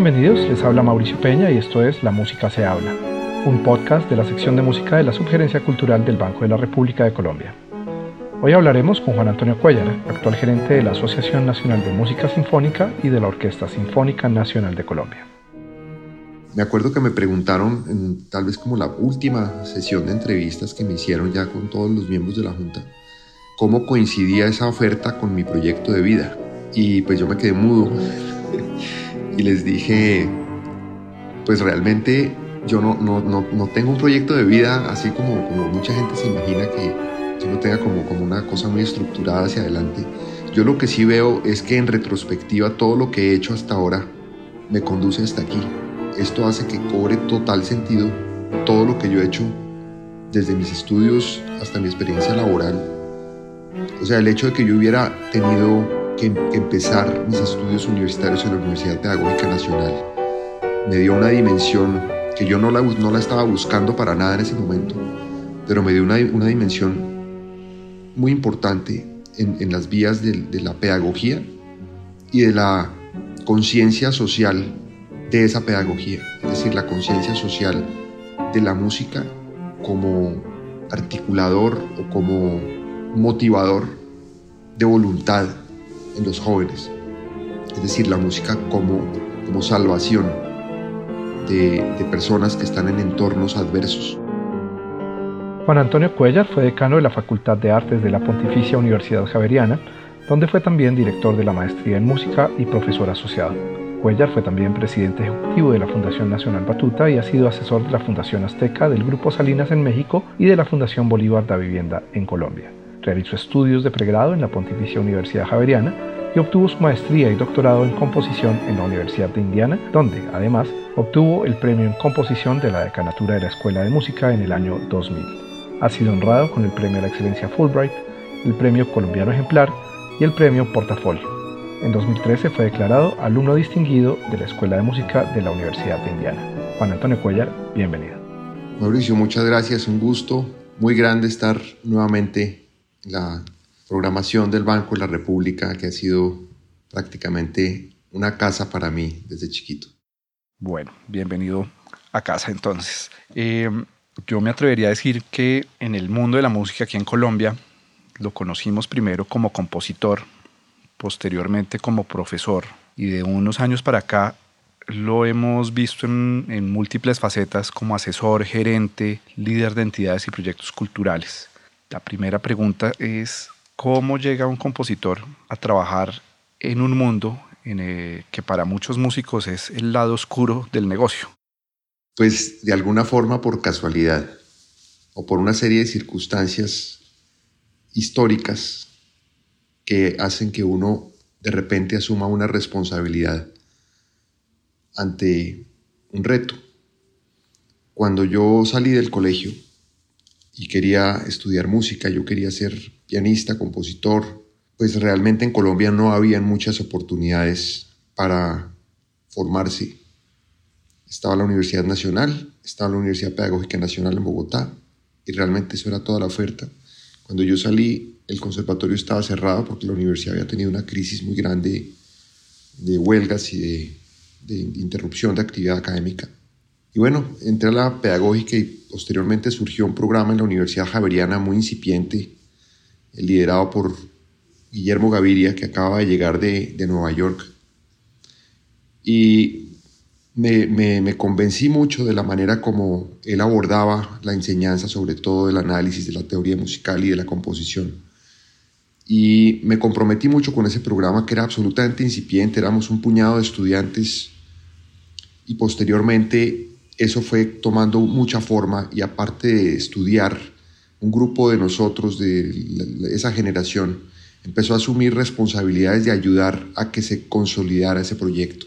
Bienvenidos, les habla Mauricio Peña y esto es La Música se habla, un podcast de la sección de música de la Subgerencia Cultural del Banco de la República de Colombia. Hoy hablaremos con Juan Antonio Cuellar, actual gerente de la Asociación Nacional de Música Sinfónica y de la Orquesta Sinfónica Nacional de Colombia. Me acuerdo que me preguntaron, en tal vez como la última sesión de entrevistas que me hicieron ya con todos los miembros de la Junta, cómo coincidía esa oferta con mi proyecto de vida. Y pues yo me quedé mudo y les dije, pues realmente yo no, no, no, no, tengo un proyecto de vida así como, como mucha gente se imagina que, que no tenga como, como una cosa muy estructurada hacia adelante. Yo lo que sí veo es que en retrospectiva todo lo que he hecho hasta ahora me conduce hasta aquí. Esto hace que cobre total sentido todo lo que yo he hecho desde mis estudios hasta mi experiencia laboral. O sea, el hecho de que yo hubiera tenido que, empezar mis estudios universitarios en la Universidad Pedagógica Nacional. Me dio una dimensión que yo no la, no la estaba buscando para nada en ese momento, pero me dio una, una dimensión muy importante en, en las vías de la pedagogía y de la conciencia social de esa pedagogía, es decir, la conciencia social de la música como articulador o como motivador de voluntad en los jóvenes, es decir, la música como, como salvación de, personas que están en entornos adversos. Juan Antonio Cuellar fue decano de la Facultad de Artes de la Pontificia Universidad Javeriana, donde fue también director de la Maestría en Música y profesor asociado. Cuellar fue también presidente ejecutivo de la Fundación Nacional Batuta y ha sido asesor de la Fundación Azteca, del Grupo Salinas en México y de la Fundación Bolívar da Vivienda en Colombia. Realizó estudios de pregrado en la Pontificia Universidad Javeriana y obtuvo su maestría y doctorado en composición en la Universidad de Indiana, donde además obtuvo el premio en composición de la decanatura de la Escuela de Música en el año 2000. Ha sido honrado con el premio a la excelencia Fulbright, el premio colombiano ejemplar y el premio Portafolio. En 2013 fue declarado alumno distinguido de la Escuela de Música de la Universidad de Indiana. Juan Antonio Cuellar, bienvenido. Mauricio, muchas gracias, un gusto muy grande estar nuevamente en la programación del Banco de la República, que ha sido prácticamente una casa para mí desde chiquito. Bueno, bienvenido a casa entonces. Eh, yo me atrevería a decir que en el mundo de la música aquí en Colombia lo conocimos primero como compositor, posteriormente como profesor y de unos años para acá lo hemos visto en, en múltiples facetas como asesor, gerente, líder de entidades y proyectos culturales. La primera pregunta es, ¿cómo llega un compositor a trabajar en un mundo que para muchos músicos es el lado oscuro del negocio? Pues de alguna forma por casualidad o por una serie de circunstancias históricas que hacen que uno de repente asuma una responsabilidad ante un reto. Cuando yo salí del colegio, y quería estudiar música, yo quería ser pianista, compositor, pues realmente en Colombia no había muchas oportunidades para formarse. Estaba la Universidad Nacional, estaba la Universidad Pedagógica Nacional en Bogotá y realmente eso era toda la oferta. Cuando yo salí, el conservatorio estaba cerrado porque la universidad había tenido una crisis muy grande de huelgas y de, de interrupción de actividad académica. Y bueno, entré a la pedagógica y posteriormente surgió un programa en la Universidad Javeriana muy incipiente, liderado por Guillermo Gaviria, que acaba de llegar de, de Nueva York. Y me, me, me, convencí mucho de la manera como él abordaba la enseñanza, sobre todo del análisis de la teoría musical y de la composición. Y me comprometí mucho con ese programa que era absolutamente incipiente, éramos un puñado de estudiantes y posteriormente eso fue tomando mucha forma y aparte de estudiar, un grupo de nosotros, de esa generación, empezó a asumir responsabilidades de ayudar a que se consolidara ese proyecto,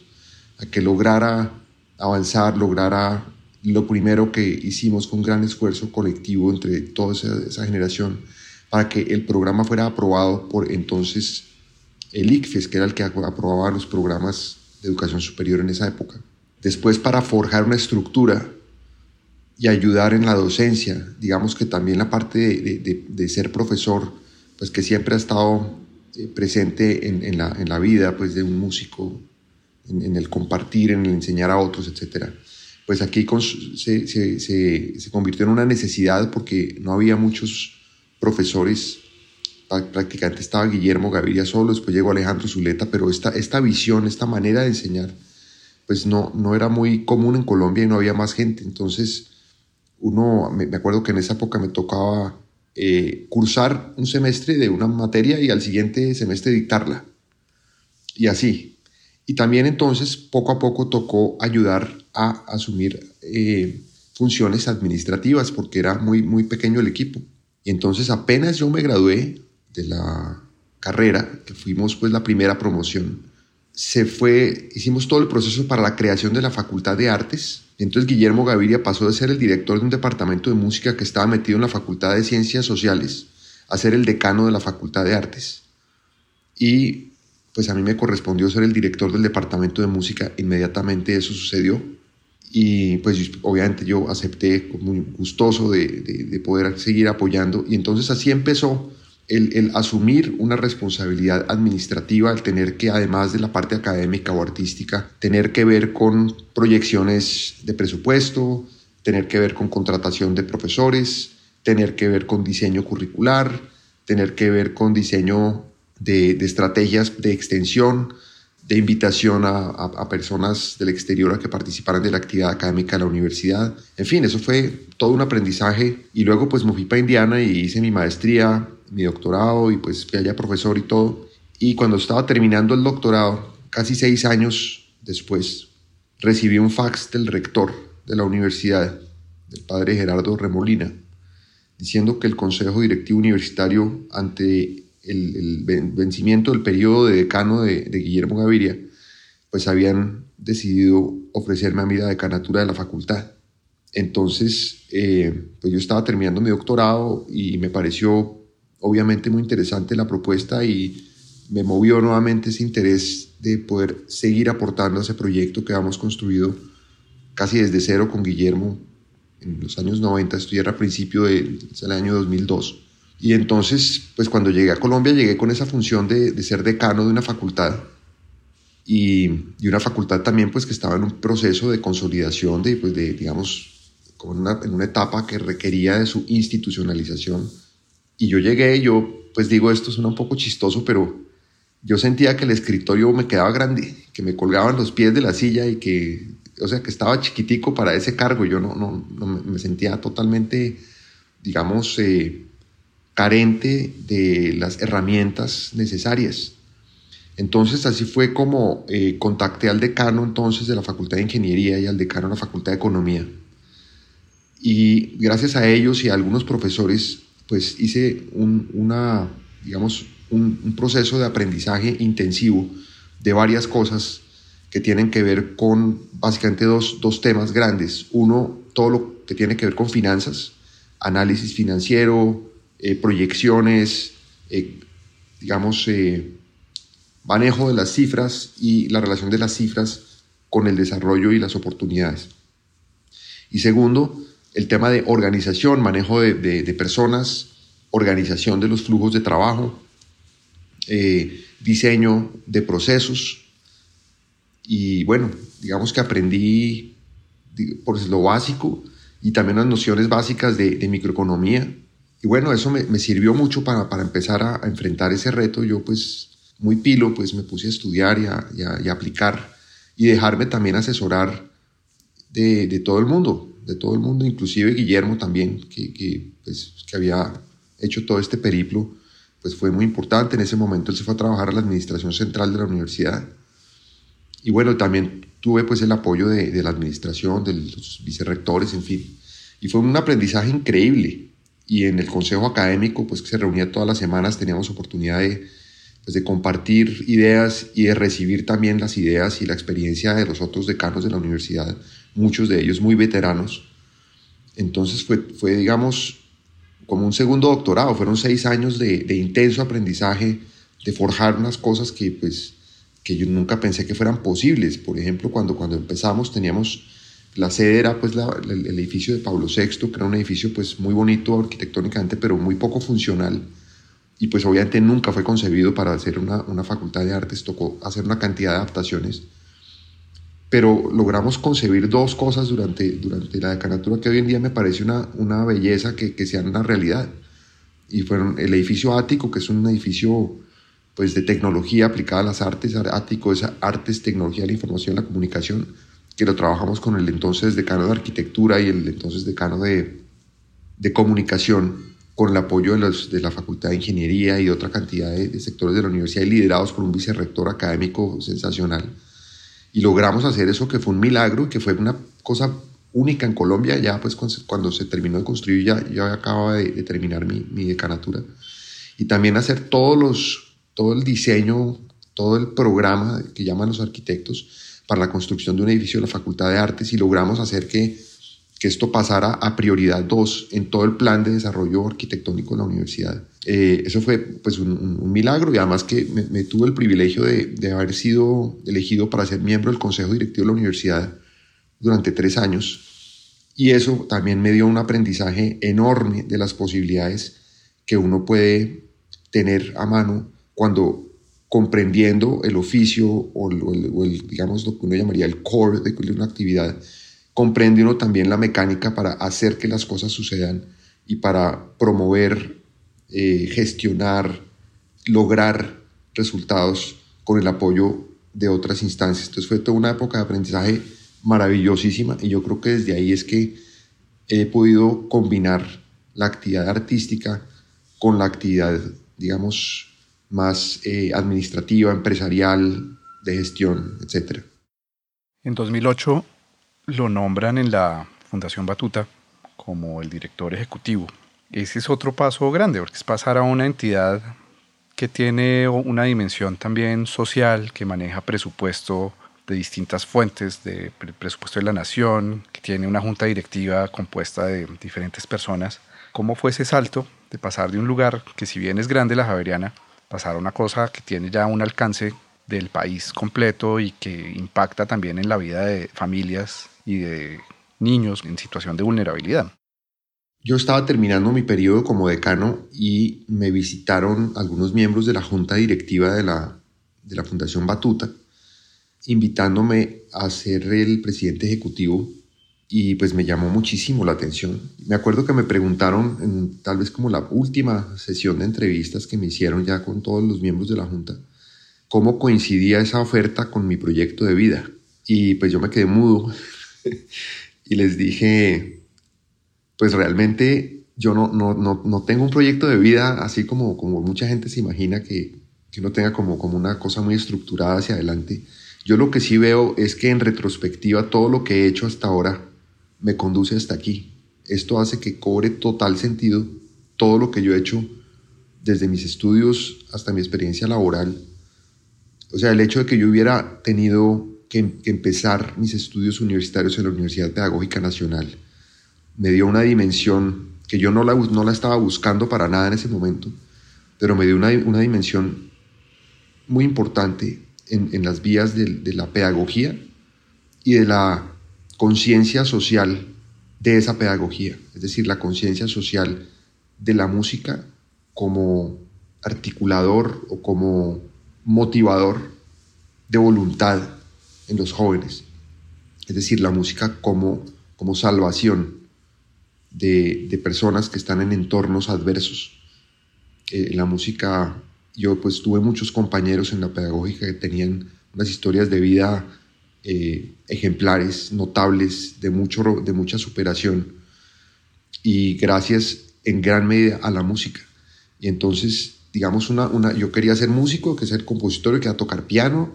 a que lograra avanzar, lograra lo primero que hicimos con gran esfuerzo colectivo entre toda esa, esa generación, para que el programa fuera aprobado por entonces el ICFES, que era el que aprobaba los programas de educación superior en esa época. Después para forjar una estructura y ayudar en la docencia, digamos que también la parte de, de, ser profesor, pues que siempre ha estado eh, presente en, la, en, la, vida pues de un músico en, el compartir, en el enseñar a otros, etc. Pues aquí se, se, se, convirtió en una necesidad porque no había muchos profesores, prácticamente estaba Guillermo Gaviria solo, después llegó Alejandro Zuleta, pero esta, esta visión, esta manera de enseñar, pues no, no era muy común en Colombia y no había más gente. Entonces, uno, me, acuerdo que en esa época me tocaba eh, cursar un semestre de una materia y al siguiente semestre dictarla. Y así. Y también entonces poco a poco tocó ayudar a asumir eh, funciones administrativas porque era muy, muy pequeño el equipo. Y entonces apenas yo me gradué de la carrera, que fuimos pues la primera promoción, se fue, hicimos todo el proceso para la creación de la Facultad de Artes. Entonces Guillermo Gaviria pasó de ser el director de un departamento de música que estaba metido en la Facultad de Ciencias Sociales a ser el decano de la Facultad de Artes. Y pues a mí me correspondió ser el director del departamento de música. Inmediatamente eso sucedió. Y pues obviamente yo acepté muy gustoso de, de poder seguir apoyando. Y entonces así empezó el, asumir una responsabilidad administrativa, el tener que, además de la parte académica o artística, tener que ver con proyecciones de presupuesto, tener que ver con contratación de profesores, tener que ver con diseño curricular, tener que ver con diseño de, estrategias de extensión, de invitación a, personas del exterior a que participaran de la actividad académica de la universidad. En fin, eso fue todo un aprendizaje. Y luego pues me fui para Indiana y hice mi maestría mi doctorado y pues fui allá profesor y todo. Y cuando estaba terminando el doctorado, casi seis años después, recibí un fax del rector de la universidad, del padre Gerardo Remolina, diciendo que el Consejo Directivo Universitario, ante el, vencimiento del periodo de decano de, Guillermo Gaviria, pues habían decidido ofrecerme a mí la decanatura de la facultad. Entonces, eh, pues yo estaba terminando mi doctorado y me pareció obviamente muy interesante la propuesta y me movió nuevamente ese interés de poder seguir aportando a ese proyecto que hemos construido casi desde cero con Guillermo en los años 90, esto ya era principio del año 2002. Y entonces, pues cuando llegué a Colombia, llegué con esa función de, de ser decano de una facultad y, y, una facultad también pues que estaba en un proceso de consolidación, de, pues, de digamos, como una, en una etapa que requería de su institucionalización y yo llegué, yo pues digo, esto suena un poco chistoso, pero yo sentía que el escritorio me quedaba grande, que me colgaban los pies de la silla y que, o sea, que estaba chiquitico para ese cargo. Yo no, no, me sentía totalmente, digamos, eh, carente de las herramientas necesarias. Entonces así fue como eh, contacté al decano entonces de la Facultad de Ingeniería y al decano de la Facultad de Economía. Y gracias a ellos y a algunos profesores pues hice un, una, digamos, un, proceso de aprendizaje intensivo de varias cosas que tienen que ver con básicamente dos, dos, temas grandes. Uno, todo lo que tiene que ver con finanzas, análisis financiero, eh, proyecciones, eh, digamos, eh, manejo de las cifras y la relación de las cifras con el desarrollo y las oportunidades. Y segundo, el tema de organización, manejo de, personas, organización de los flujos de trabajo, eh, diseño de procesos. Y bueno, digamos que aprendí por lo básico y también las nociones básicas de, microeconomía. Y bueno, eso me, sirvió mucho para, empezar a, enfrentar ese reto. Yo pues muy pilo, pues me puse a estudiar y a, aplicar y dejarme también asesorar de, de todo el mundo de todo el mundo, inclusive Guillermo también, que, que, pues, que había hecho todo este periplo, pues fue muy importante. En ese momento él se fue a trabajar a la administración central de la universidad. Y bueno, también tuve pues el apoyo de, de la administración, de los vicerrectores, en fin. Y fue un aprendizaje increíble. Y en el consejo académico, pues que se reunía todas las semanas, teníamos oportunidad de, pues, de compartir ideas y de recibir también las ideas y la experiencia de los otros decanos de la universidad muchos de ellos muy veteranos. Entonces fue, fue digamos, como un segundo doctorado, fueron seis años de, intenso aprendizaje, de forjar unas cosas que, pues, que yo nunca pensé que fueran posibles. Por ejemplo, cuando, cuando empezamos teníamos, la sede era pues el, edificio de Pablo VI, que era un edificio pues muy bonito arquitectónicamente, pero muy poco funcional. Y pues obviamente nunca fue concebido para hacer una, una facultad de artes, tocó hacer una cantidad de adaptaciones pero logramos concebir dos cosas durante, durante la decanatura que hoy en día me parece una, una belleza que, que sean una realidad. Y fueron el edificio ático, que es un edificio pues, de tecnología aplicada a las artes, ático es artes, tecnología, la información, la comunicación, que lo trabajamos con el entonces decano de arquitectura y el entonces decano de, de comunicación, con el apoyo de, los, de, la Facultad de Ingeniería y otra cantidad de, de sectores de la universidad liderados por un vicerrector académico sensacional y logramos hacer eso que fue un milagro, que fue una cosa única en Colombia, ya pues cuando se terminó de construir, ya, ya acaba de, terminar mi, mi, decanatura, y también hacer todos los, todo el diseño, todo el programa que llaman los arquitectos para la construcción de un edificio de la Facultad de Artes y logramos hacer que, que esto pasara a prioridad 2 en todo el plan de desarrollo arquitectónico de la universidad. Eh, eso fue pues un, milagro y además que me, tuvo el privilegio de, de, haber sido elegido para ser miembro del Consejo Directivo de la universidad durante tres años. Y eso también me dio un aprendizaje enorme de las posibilidades que uno puede tener a mano cuando comprendiendo el oficio o el, digamos lo que uno llamaría el core de una actividad, comprende uno también la mecánica para hacer que las cosas sucedan y para promover eh, gestionar, lograr resultados con el apoyo de otras instancias. Entonces fue toda una época de aprendizaje maravillosísima y yo creo que desde ahí es que he podido combinar la actividad artística con la actividad, digamos, más eh, administrativa, empresarial, de gestión, etc. En 2008 lo nombran en la Fundación Batuta como el director ejecutivo ese es otro paso grande, porque es pasar a una entidad que tiene una dimensión también social, que maneja presupuesto de distintas fuentes, de presupuesto de la nación, que tiene una junta directiva compuesta de diferentes personas. ¿Cómo fue ese salto de pasar de un lugar que si bien es grande la Javeriana, pasar a una cosa que tiene ya un alcance del país completo y que impacta también en la vida de familias y de niños en situación de vulnerabilidad? Yo estaba terminando mi periodo como decano y me visitaron algunos miembros de la junta directiva de la, de la Fundación Batuta, invitándome a ser el presidente ejecutivo y pues me llamó muchísimo la atención. Me acuerdo que me preguntaron, en, tal vez como la última sesión de entrevistas que me hicieron ya con todos los miembros de la junta, cómo coincidía esa oferta con mi proyecto de vida. Y pues yo me quedé mudo y les dije, pues realmente yo no, no, no, no, tengo un proyecto de vida así como, como mucha gente se imagina que, que uno tenga como, como una cosa muy estructurada hacia adelante. Yo lo que sí veo es que en retrospectiva todo lo que he hecho hasta ahora me conduce hasta aquí. Esto hace que cobre total sentido todo lo que yo he hecho desde mis estudios hasta mi experiencia laboral. O sea, el hecho de que yo hubiera tenido que, empezar mis estudios universitarios en la Universidad Pedagógica Nacional, me dio una dimensión que yo no la, no la estaba buscando para nada en ese momento, pero me dio una, una dimensión muy importante en, en las vías de, de, la pedagogía y de la conciencia social de esa pedagogía, es decir, la conciencia social de la música como articulador o como motivador de voluntad en los jóvenes, es decir, la música como, como salvación de, personas que están en entornos adversos. Eh, la música, yo pues tuve muchos compañeros en la pedagógica que tenían unas historias de vida eh, ejemplares, notables, de, mucho, de mucha superación y gracias en gran medida a la música. Y entonces, digamos, una, una, yo quería ser músico, que ser compositor, quería tocar piano,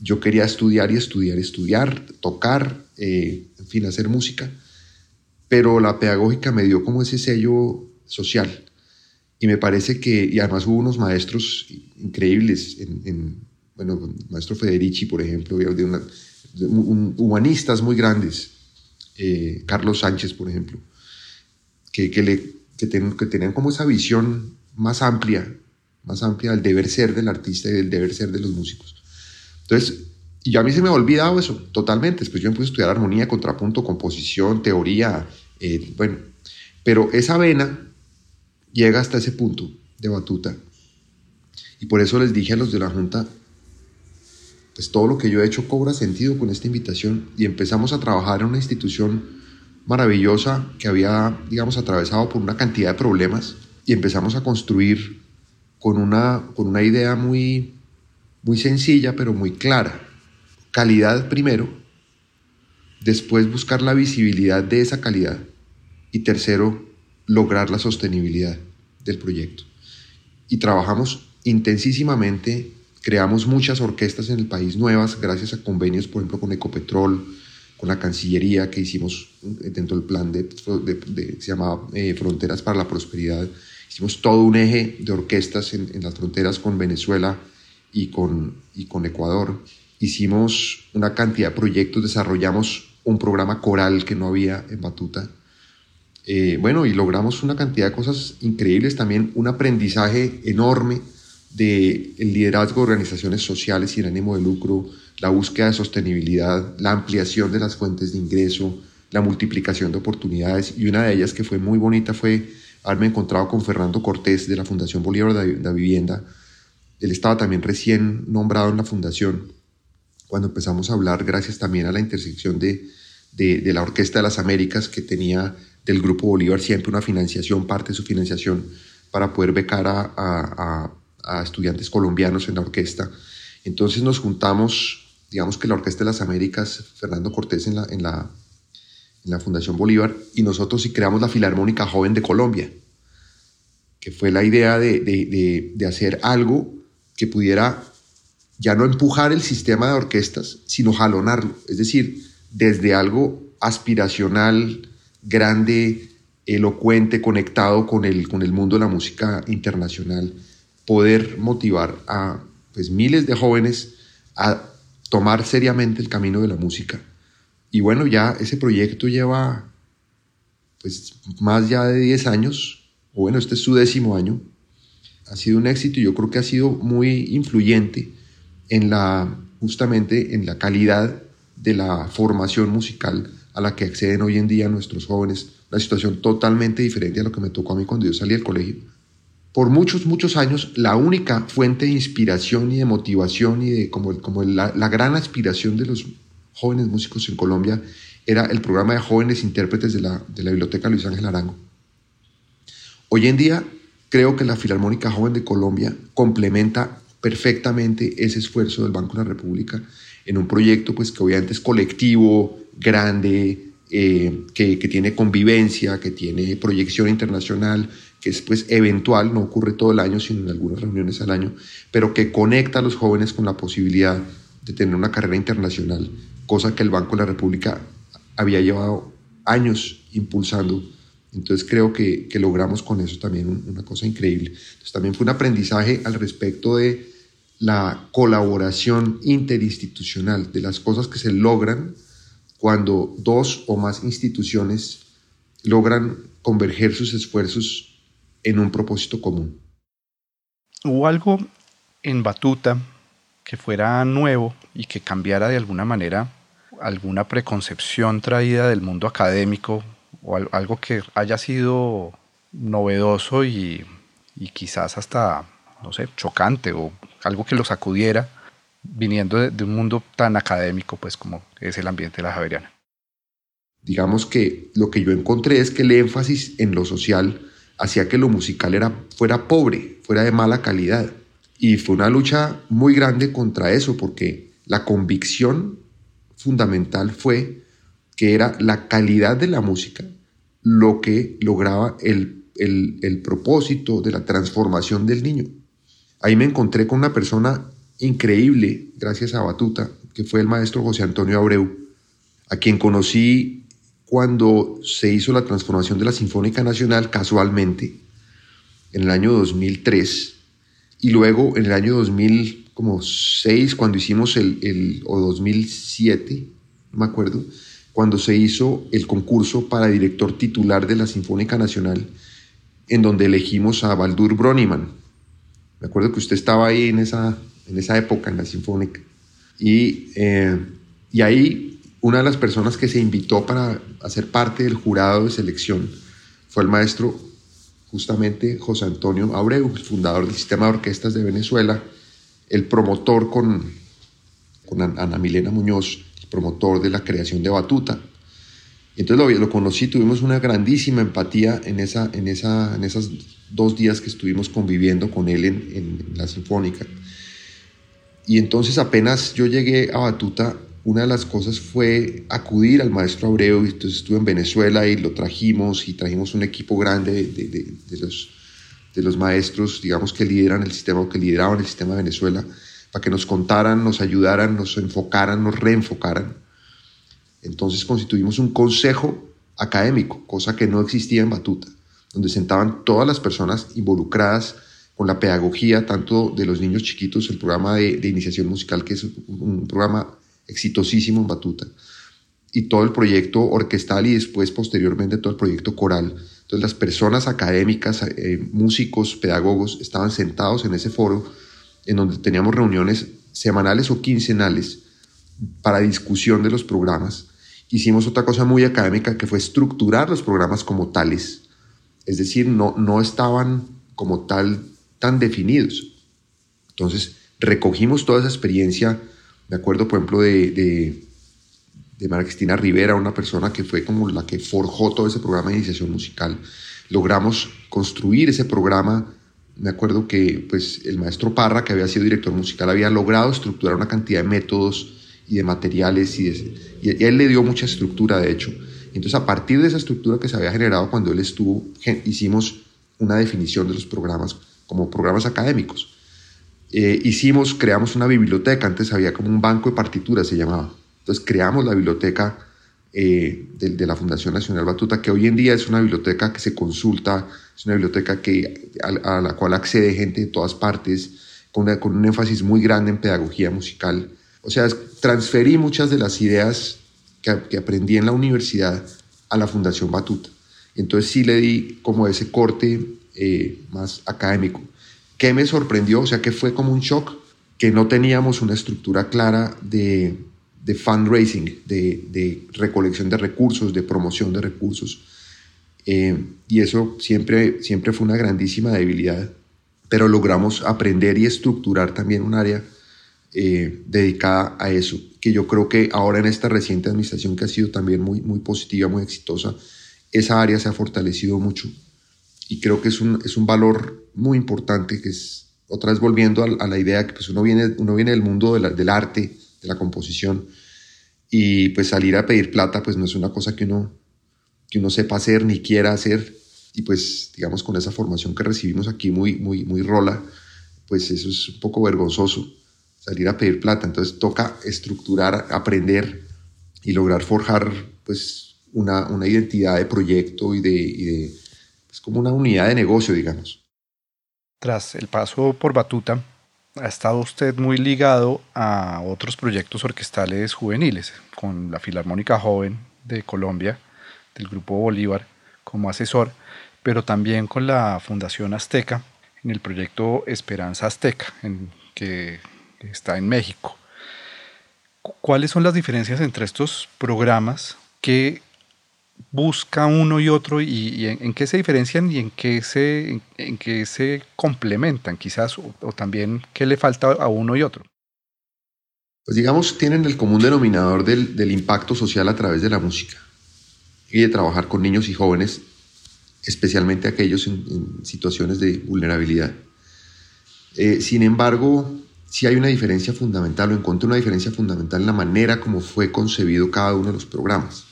yo quería estudiar y estudiar, estudiar, tocar, eh, en fin, hacer música pero la pedagógica me dio como ese sello social. Y me parece que, y además hubo unos maestros increíbles, en, bueno, el maestro Federici, por ejemplo, de, una, humanistas muy grandes, eh, Carlos Sánchez, por ejemplo, que, que tenían como esa visión más amplia, más amplia del deber ser del artista y del deber ser de los músicos. Entonces, y a mí se me ha olvidado eso totalmente. Después yo empecé a estudiar armonía, contrapunto, composición, teoría, eh, bueno. Pero esa vena llega hasta ese punto de batuta. Y por eso les dije a los de la Junta, pues todo lo que yo he hecho cobra sentido con esta invitación y empezamos a trabajar en una institución maravillosa que había, digamos, atravesado por una cantidad de problemas y empezamos a construir con una, con una idea muy, muy sencilla pero muy clara. Calidad primero, después buscar la visibilidad de esa calidad y tercero, lograr la sostenibilidad del proyecto. Y trabajamos intensísimamente, creamos muchas orquestas en el país nuevas gracias a convenios, por ejemplo, con Ecopetrol, con la Cancillería que hicimos dentro del plan de, se llamaba eh, Fronteras para la Prosperidad. Hicimos todo un eje de orquestas en las fronteras con Venezuela y con, y con Ecuador. Hicimos una cantidad de proyectos, desarrollamos un programa coral que no había en Batuta. Eh, bueno, y logramos una cantidad de cosas increíbles, también un aprendizaje enorme del el liderazgo de organizaciones sociales sin ánimo de lucro, la búsqueda de sostenibilidad, la ampliación de las fuentes de ingreso, la multiplicación de oportunidades. Y una de ellas que fue muy bonita fue haberme encontrado con Fernando Cortés de la Fundación Bolívar de la Vivienda. Él estaba también recién nombrado en la fundación cuando empezamos a hablar, gracias también a la intersección de, de, la Orquesta de las Américas, que tenía del Grupo Bolívar siempre una financiación, parte de su financiación, para poder becar a, a, estudiantes colombianos en la orquesta. Entonces nos juntamos, digamos que la Orquesta de las Américas, Fernando Cortés en la, en la, en la Fundación Bolívar, y nosotros sí creamos la Filarmónica Joven de Colombia, que fue la idea de, de, de hacer algo que pudiera ya no empujar el sistema de orquestas, sino jalonarlo. Es decir, desde algo aspiracional, grande, elocuente, conectado con el, con el mundo de la música internacional, poder motivar a pues, miles de jóvenes a tomar seriamente el camino de la música. Y bueno, ya ese proyecto lleva pues, más ya de 10 años, o bueno, este es su décimo año. Ha sido un éxito y yo creo que ha sido muy influyente en la, justamente en la calidad de la formación musical a la que acceden hoy en día nuestros jóvenes, una situación totalmente diferente a lo que me tocó a mí cuando yo salí del colegio. Por muchos, muchos años, la única fuente de inspiración y de motivación y de como, como la, la gran aspiración de los jóvenes músicos en Colombia era el programa de jóvenes intérpretes de la, de la Biblioteca Luis Ángel Arango. Hoy en día, creo que la Filarmónica Joven de Colombia complementa perfectamente ese esfuerzo del Banco de la República en un proyecto pues, que obviamente es colectivo, grande, eh, que, que, tiene convivencia, que tiene proyección internacional, que es pues, eventual, no ocurre todo el año, sino en algunas reuniones al año, pero que conecta a los jóvenes con la posibilidad de tener una carrera internacional, cosa que el Banco de la República había llevado años impulsando entonces creo que, logramos con eso también una cosa increíble. Entonces también fue un aprendizaje al respecto de la colaboración interinstitucional, de las cosas que se logran cuando dos o más instituciones logran converger sus esfuerzos en un propósito común. ¿Hubo algo en Batuta que fuera nuevo y que cambiara de alguna manera alguna preconcepción traída del mundo académico o algo que haya sido novedoso y, y quizás hasta, no sé, chocante o algo que lo sacudiera viniendo de, un mundo tan académico pues como es el ambiente de la Javeriana. Digamos que lo que yo encontré es que el énfasis en lo social hacía que lo musical era, fuera pobre, fuera de mala calidad. Y fue una lucha muy grande contra eso, porque la convicción fundamental fue que era la calidad de la música lo que lograba el, el, el propósito de la transformación del niño. Ahí me encontré con una persona increíble, gracias a Batuta, que fue el maestro José Antonio Abreu, a quien conocí cuando se hizo la transformación de la Sinfónica Nacional casualmente, en el año 2003, y luego en el año 2006, cuando hicimos el, el o 2007, no me acuerdo, cuando se hizo el concurso para director titular de la Sinfónica Nacional, en donde elegimos a Baldur Broniman, me acuerdo que usted estaba ahí en esa, en esa época, en la Sinfónica. Y, eh, y ahí una de las personas que se invitó para hacer parte del jurado de selección fue el maestro justamente José Antonio Abreu, fundador del sistema de orquestas de Venezuela, el promotor con con Ana Milena Muñoz, promotor de la creación de Batuta. Entonces lo, lo conocí, tuvimos una grandísima empatía en, esa, en, esa, en esos dos días que estuvimos conviviendo con él en, la Sinfónica. Y entonces apenas yo llegué a Batuta, una de las cosas fue acudir al maestro Abreu, y entonces estuve en Venezuela y lo trajimos y trajimos un equipo grande de, de, de los maestros, digamos, que lideran el sistema o que lideraban el sistema de Venezuela, para que nos contaran, nos ayudaran, nos enfocaran, nos reenfocaran. Entonces constituimos un consejo académico, cosa que no existía en Batuta, donde sentaban todas las personas involucradas con la pedagogía, tanto de los niños chiquitos, el programa de, iniciación musical, que es un programa exitosísimo en Batuta, y todo el proyecto orquestal y después posteriormente todo el proyecto coral. Entonces las personas académicas, eh, músicos, pedagogos estaban sentados en ese foro en donde teníamos reuniones semanales o quincenales para discusión de los programas. Hicimos otra cosa muy académica que fue estructurar los programas como tales. Es decir, no, no estaban como tal tan definidos. Entonces, recogimos toda esa experiencia me acuerdo, por ejemplo, de, de, de María Cristina Rivera, una persona que fue como la que forjó todo ese programa de iniciación musical. Logramos construir ese programa. Me acuerdo que pues, el maestro Parra, que había sido director musical, había logrado estructurar una cantidad de métodos y de materiales y, él le dio mucha estructura, de hecho. Entonces, a partir de esa estructura que se había generado cuando él estuvo, hicimos una definición de los programas como programas académicos. Eh, hicimos, creamos una biblioteca, antes había como un banco de partituras, se llamaba. Entonces creamos la biblioteca eh, de, la Fundación Nacional Batuta, que hoy en día es una biblioteca que se consulta, es una biblioteca que, a, la cual accede gente de todas partes, con, con un énfasis muy grande en pedagogía musical. O sea, transferí muchas de las ideas que, que aprendí en la universidad a la Fundación Batuta. Entonces sí le di como ese corte eh, más académico. ¿Qué me sorprendió? O sea, que fue como un shock que no teníamos una estructura clara de, de fundraising, de, de, recolección de recursos, de promoción de recursos. Eh, y eso siempre, siempre fue una grandísima debilidad, pero logramos aprender y estructurar también un área eh, dedicada a eso, que yo creo que ahora en esta reciente administración que ha sido también muy, muy positiva, muy exitosa, esa área se ha fortalecido mucho y creo que es un, es un valor muy importante que es, otra vez volviendo a, a la idea que pues uno, viene, uno viene del mundo de la, del arte, de la composición, y pues salir a pedir plata pues no es una cosa que uno, que uno sepa hacer ni quiera hacer, y pues digamos con esa formación que recibimos aquí muy, muy, muy rola, pues eso es un poco vergonzoso, salir a pedir plata, entonces toca estructurar, aprender y lograr forjar pues una, una identidad de proyecto y de, y de es como una unidad de negocio, digamos. Tras el paso por Batuta, ha estado usted muy ligado a otros proyectos orquestales juveniles, con la Filarmónica Joven de Colombia, del Grupo Bolívar, como asesor, pero también con la Fundación Azteca, en el proyecto Esperanza Azteca, que está en México. ¿Cuáles son las diferencias entre estos programas que busca uno y otro y, en, en, qué se diferencian y en qué se, en, qué se complementan quizás o, también qué le falta a uno y otro? Pues digamos, tienen el común denominador del, del impacto social a través de la música y de trabajar con niños y jóvenes, especialmente aquellos en, en situaciones de vulnerabilidad. Eh, sin embargo, sí hay una diferencia fundamental, o encuentro una diferencia fundamental en la manera como fue concebido cada uno de los programas.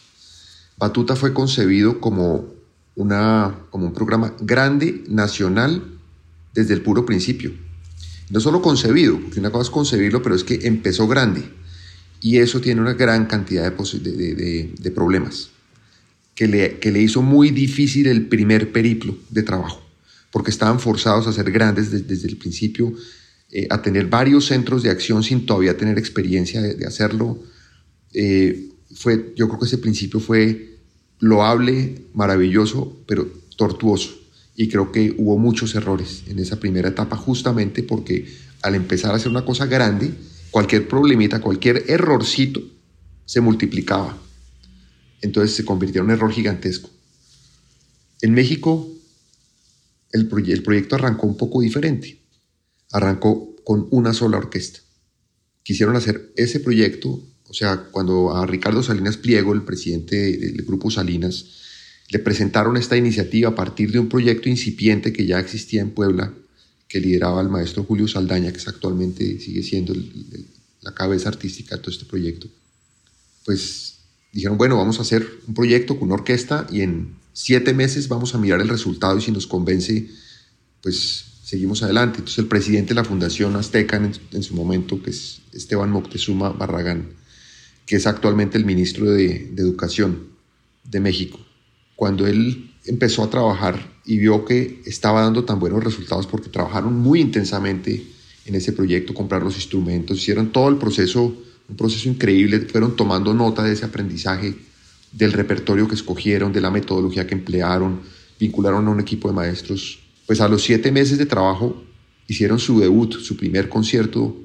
Batuta fue concebido como, una, como un programa grande, nacional, desde el puro principio. No solo concebido, porque una cosa es concebirlo, pero es que empezó grande. Y eso tiene una gran cantidad de, de, problemas, que le, que le hizo muy difícil el primer periplo de trabajo, porque estaban forzados a ser grandes desde, el principio, eh, a tener varios centros de acción sin todavía tener experiencia de, de hacerlo. Eh, fue, yo creo que ese principio fue loable, maravilloso, pero tortuoso. Y creo que hubo muchos errores en esa primera etapa justamente porque al empezar a hacer una cosa grande, cualquier problemita, cualquier errorcito se multiplicaba. Entonces se convirtió en un error gigantesco. En México el, proye el proyecto arrancó un poco diferente. Arrancó con una sola orquesta. quisieron hacer ese proyecto, o sea, cuando a Ricardo Salinas Pliego, el presidente del grupo Salinas, le presentaron esta iniciativa a partir de un proyecto incipiente que ya existía en Puebla, que lideraba el maestro Julio Saldaña, que actualmente sigue siendo la cabeza artística de todo este proyecto, pues dijeron, bueno, vamos a hacer un proyecto con una orquesta y en siete meses vamos a mirar el resultado y si nos convence, pues seguimos adelante. Entonces el presidente de la Fundación Azteca en, su momento, que es Esteban Moctezuma Barragán, que es actualmente el ministro de, Educación de México, cuando él empezó a trabajar y vio que estaba dando tan buenos resultados porque trabajaron muy intensamente en ese proyecto, comprar los instrumentos, hicieron todo el proceso, un proceso increíble, fueron tomando nota de ese aprendizaje, del repertorio que escogieron, de la metodología que emplearon, vincularon a un equipo de maestros. Pues a los siete meses de trabajo hicieron su debut, su primer concierto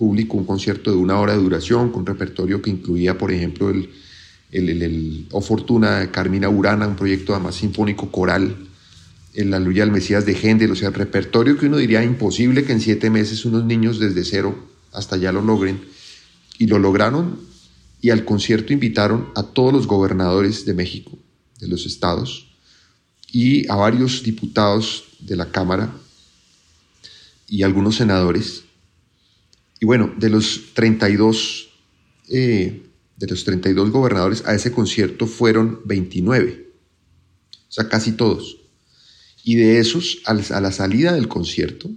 público, un concierto de una hora de duración, con repertorio que incluía, por ejemplo, el, O Fortuna de Carmina Urana, un proyecto además sinfónico coral, el Aleluya del Mesías de Händel, o sea, el repertorio que uno diría imposible que en siete meses unos niños desde cero hasta ya lo logren. Y lo lograron y al concierto invitaron a todos los gobernadores de México, de los estados, y a varios diputados de la Cámara y algunos senadores. Y bueno, de los 32, eh, de los 32 gobernadores a ese concierto fueron 29, o sea, casi todos. Y de esos, a la salida del concierto,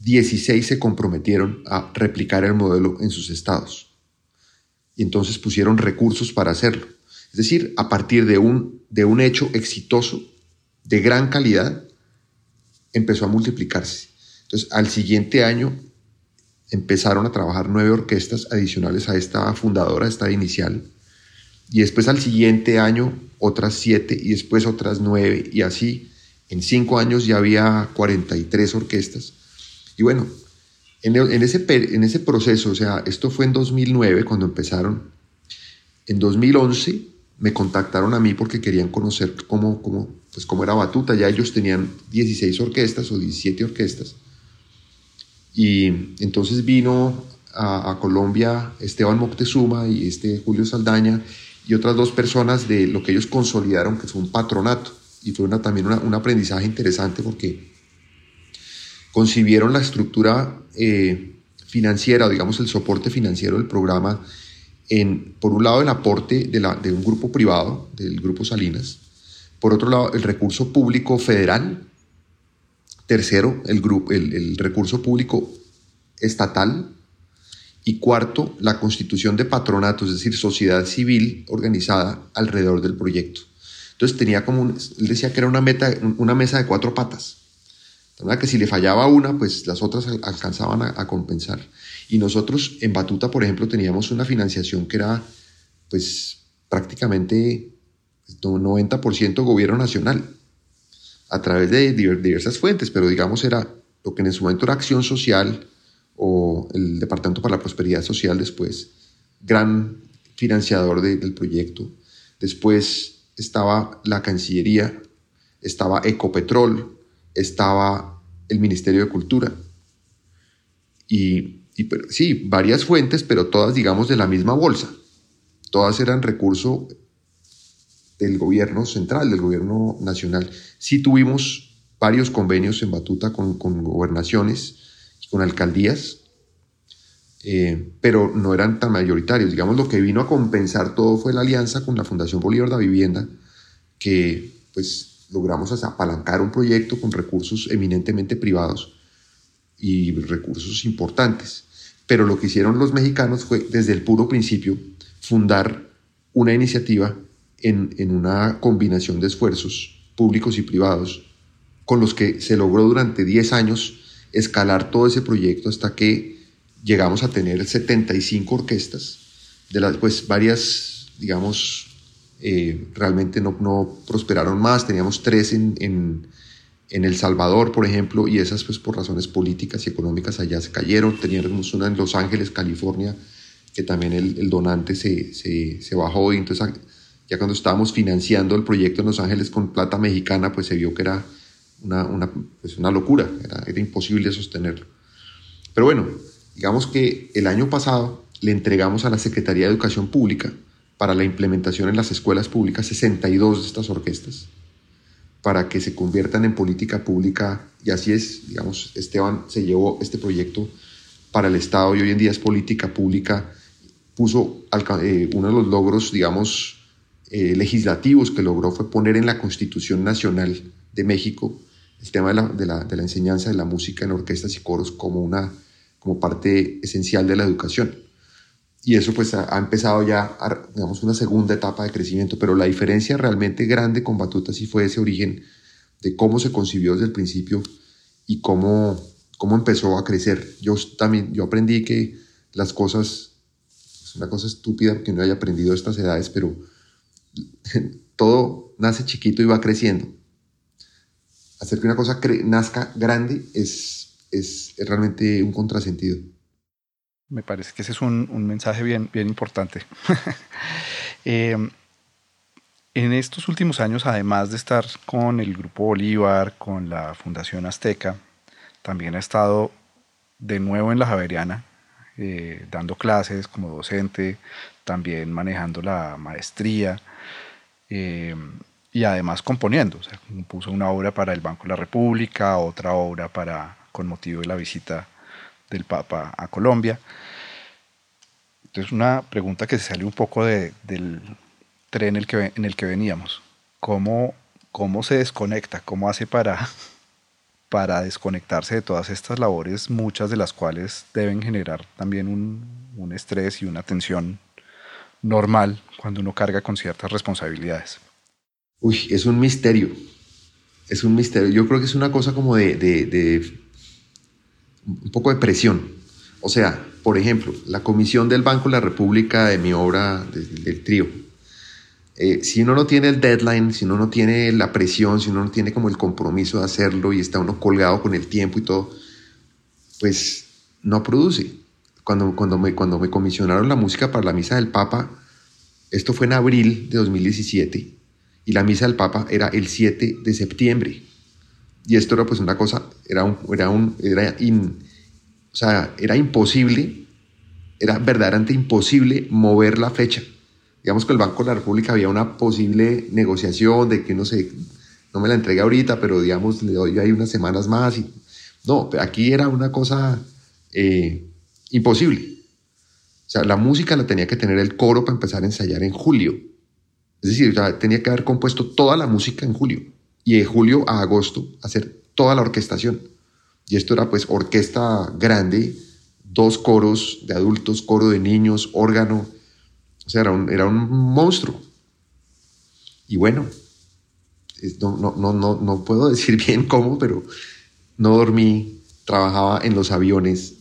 16 se comprometieron a replicar el modelo en sus estados. Y entonces pusieron recursos para hacerlo. Es decir, a partir de un, de un hecho exitoso, de gran calidad, empezó a multiplicarse. Entonces, al siguiente año empezaron a trabajar nueve orquestas adicionales a esta fundadora, esta inicial. Y después al siguiente año otras siete y después otras nueve y así en cinco años ya había 43 orquestas. Y bueno, en, ese, en ese proceso, o sea, esto fue en 2009 cuando empezaron. En 2011 me contactaron a mí porque querían conocer cómo, cómo, pues cómo era Batuta. Ya ellos tenían 16 orquestas o 17 orquestas. Y entonces vino a, Colombia Esteban Moctezuma y este Julio Saldaña y otras dos personas de lo que ellos consolidaron, que fue un patronato. Y fue también un aprendizaje interesante porque concibieron la estructura eh, financiera, digamos el soporte financiero del programa, en, por un lado el aporte de un grupo privado, del grupo Salinas, por otro lado el recurso público federal, tercero el, grupo, el, recurso público estatal, y cuarto, la constitución de patronatos, es decir, sociedad civil organizada alrededor del proyecto. Entonces tenía como, él decía que era una, meta, una mesa de cuatro patas. verdad que si le fallaba una, pues las otras alcanzaban a, compensar. Y nosotros en Batuta, por ejemplo, teníamos una financiación que era pues prácticamente 90% pues, gobierno nacional a través de diversas fuentes, pero digamos era lo que en su momento era Acción Social o el Departamento para la Prosperidad Social después, gran financiador del proyecto. Después estaba la Cancillería, estaba Ecopetrol, estaba el Ministerio de Cultura. Y, sí, varias fuentes, pero todas, digamos, de la misma bolsa. Todas eran recurso del gobierno central, del gobierno nacional. Sí tuvimos varios convenios en Batuta con, gobernaciones y con alcaldías, eh, pero no eran tan mayoritarios. Digamos, lo que vino a compensar todo fue la alianza con la Fundación Bolívar de Vivienda, que pues logramos apalancar un proyecto con recursos eminentemente privados y recursos importantes. Pero lo que hicieron los mexicanos fue, desde el puro principio, fundar una iniciativa en, en una combinación de esfuerzos públicos y privados con los que se logró durante 10 años escalar todo ese proyecto hasta que llegamos a tener 75 orquestas, de las pues varias, digamos, eh, realmente no, no, prosperaron más, teníamos tres en, en, en, El Salvador, por ejemplo, y esas pues por razones políticas y económicas allá se cayeron, teníamos una en Los Ángeles, California, que también el, el donante se, se, se, bajó y entonces ya cuando estábamos financiando el proyecto en Los Ángeles con plata mexicana, pues se vio que era una, una, pues una locura, era, era imposible sostenerlo. Pero bueno, digamos que el año pasado le entregamos a la Secretaría de Educación Pública para la implementación en las escuelas públicas 62 de estas orquestas para que se conviertan en política pública y así es, digamos, Esteban se llevó este proyecto para el Estado y hoy en día es política pública, puso eh, uno de los logros, digamos, eh, legislativos que logró fue poner en la Constitución Nacional de México el tema de la, de la, de la enseñanza de la música en orquestas y coros como, una, como parte esencial de la educación y eso pues ha, empezado ya, digamos, una segunda etapa de crecimiento, pero la diferencia realmente grande con Batuta sí fue ese origen de cómo se concibió desde el principio y cómo, cómo empezó a crecer. Yo también, yo aprendí que las cosas, es una cosa estúpida que no haya aprendido a estas edades, pero todo nace chiquito y va creciendo. Hacer que una cosa nazca grande es, es realmente un contrasentido. Me parece que ese es un, mensaje bien, bien importante. Em, en estos últimos años, además de estar con el Grupo Bolívar, con la Fundación Azteca, también ha estado de nuevo en la Javeriana, eh, dando clases como docente, también manejando la maestría em, y además componiendo. O una obra para el Banco de la República, otra obra para, con motivo de la visita del Papa a Colombia. Entonces, una pregunta que se sale un poco del tren en el que, en el que veníamos. ¿Cómo, ¿Cómo se desconecta? ¿Cómo hace para, para desconectarse de todas estas labores, muchas de las cuales deben generar también un, un estrés y una tensión normal cuando uno carga con ciertas responsabilidades? Uy, es un misterio. Es un misterio. Yo creo que es una cosa como de, de, de un poco de presión. O sea, por ejemplo, la comisión del Banco de la República de mi obra del, trío. Eh, si uno no tiene el deadline, si uno no tiene la presión, si uno no tiene como el compromiso de hacerlo y está uno colgado con el tiempo y todo, pues no produce. Cuando, cuando, me, cuando me comisionaron la música para la misa del Papa, esto fue en abril de 2017 y la misa del Papa era el 7 de septiembre. Y esto era pues una cosa, era un, era un, era o sea, era imposible, era verdaderamente imposible mover la fecha. Digamos que el Banco de la República había una posible negociación de que no sé, no me la entregue ahorita, pero digamos, le doy ahí unas semanas más. Y, no, aquí era una cosa eh, imposible. O sea, la música la tenía que tener el coro para empezar a ensayar en julio. Es decir, tenía que haber compuesto toda la música en julio y de julio a agosto hacer toda la orquestación. Y esto era pues orquesta grande, dos coros de adultos, coro de niños, órgano. O sea, era un, era un monstruo. Y bueno, no, no, no, no, puedo decir bien cómo, pero no dormí, trabajaba en los aviones.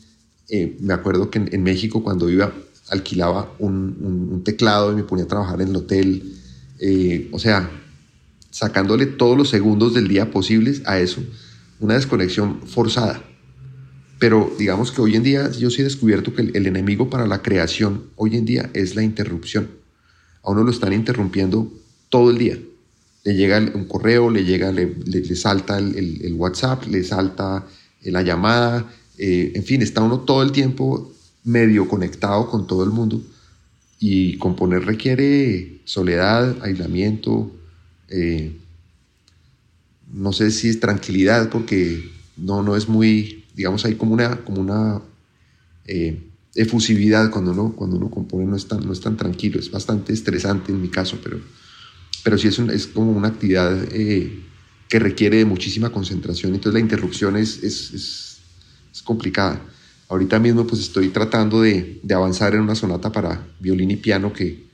Eh, me acuerdo que en, México cuando iba alquilaba un, un, teclado y me ponía a trabajar en el hotel. Eh, o sea, sacándole todos los segundos del día posibles a eso, una desconexión forzada. Pero digamos que hoy en día yo sí he descubierto que el, enemigo para la creación hoy en día es la interrupción. A uno lo están interrumpiendo todo el día. Le llega un correo, le llega, le, salta el, WhatsApp, le salta la llamada, eh, en fin, está uno todo el tiempo medio conectado con todo el mundo y componer requiere soledad, aislamiento, eh, no sé si es tranquilidad, porque no, no es muy, digamos, hay como una, como una eh, efusividad cuando uno, cuando uno compone, no es, tan, no es tan tranquilo, es bastante estresante en mi caso, pero, pero sí es, es como una actividad eh, que requiere de muchísima concentración, entonces la interrupción es, es, es, complicada. Ahorita mismo pues estoy tratando de, de, avanzar en una sonata para violín y piano que,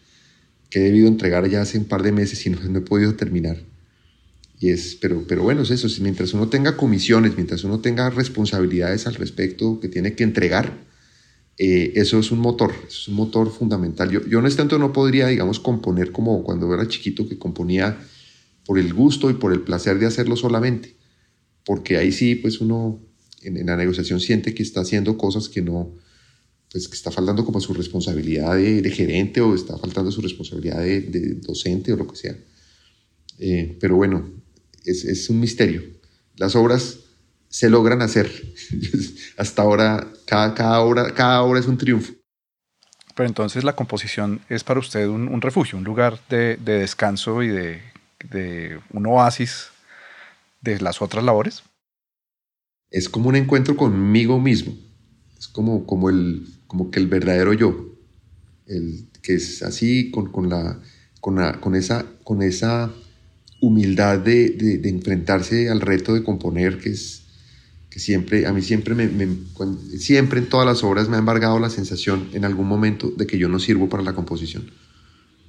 que he debido entregar ya hace un par de meses y no he podido terminar. Y es, pero, pero bueno, es eso, mientras uno tenga comisiones, mientras uno tenga responsabilidades al respecto que tiene que entregar, eh, eso es un motor, es un motor fundamental. Yo, yo en este tanto no podría, digamos, componer como cuando era chiquito que componía por el gusto y por el placer de hacerlo solamente, porque ahí sí, pues uno en, la negociación siente que está haciendo cosas que no, pues que está faltando como su responsabilidad de, gerente o está faltando su responsabilidad de, de docente o lo que sea. Eh, pero bueno, es, un misterio. Las obras se logran hacer. Hasta ahora, cada, cada, hora, cada hora es un triunfo. Pero entonces la composición es para usted un, refugio, un lugar de, descanso y de, de, un oasis de las otras labores. Es como un encuentro conmigo mismo. Es como, como, el, como que el verdadero yo. El, que es así, con, con, la, con, la, con, esa, con esa humildad de, de enfrentarse al reto de componer, que es que siempre, a mí siempre, me, siempre en todas las obras me ha embargado la sensación en algún momento de que yo no sirvo para la composición,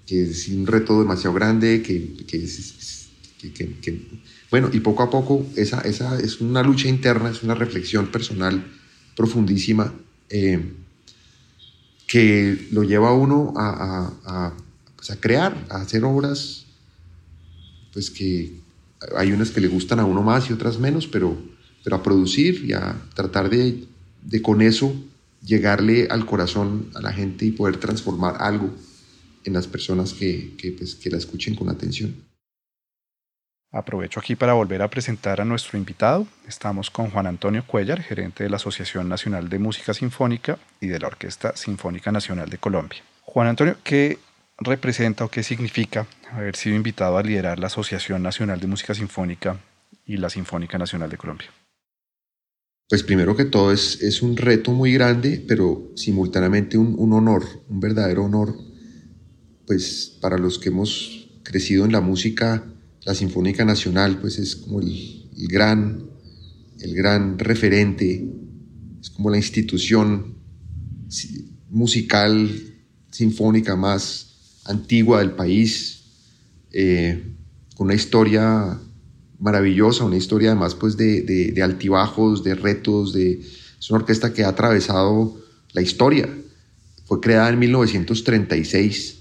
que es un reto demasiado grande, que, que, bueno, y poco a poco esa, esa es una lucha interna, es una reflexión personal profundísima eh, que lo lleva a uno a, a, pues a crear, a hacer obras, pues que hay unas que le gustan a uno más y otras menos, pero pero a producir y a tratar de, de con eso llegarle al corazón a la gente y poder transformar algo en las personas que, que, pues, que la escuchen con atención. Aprovecho aquí para volver a presentar a nuestro invitado. Estamos con Juan Antonio Cuellar, gerente de la Asociación Nacional de Música Sinfónica y de la Orquesta Sinfónica Nacional de Colombia. Juan Antonio, ¿qué representa o qué significa haber sido invitado a liderar la Asociación Nacional de Música Sinfónica y la Sinfónica Nacional de Colombia? Pues primero que todo es, es un reto muy grande, pero simultáneamente un, un, honor, un verdadero honor, pues para los que hemos crecido en la música, la Sinfónica Nacional, pues es como el, el gran, el gran referente, es como la institución musical sinfónica más antigua del país, eh, una historia maravillosa, una historia además pues de, de, altibajos, de retos, de, es una orquesta que ha atravesado la historia. Fue creada en 1936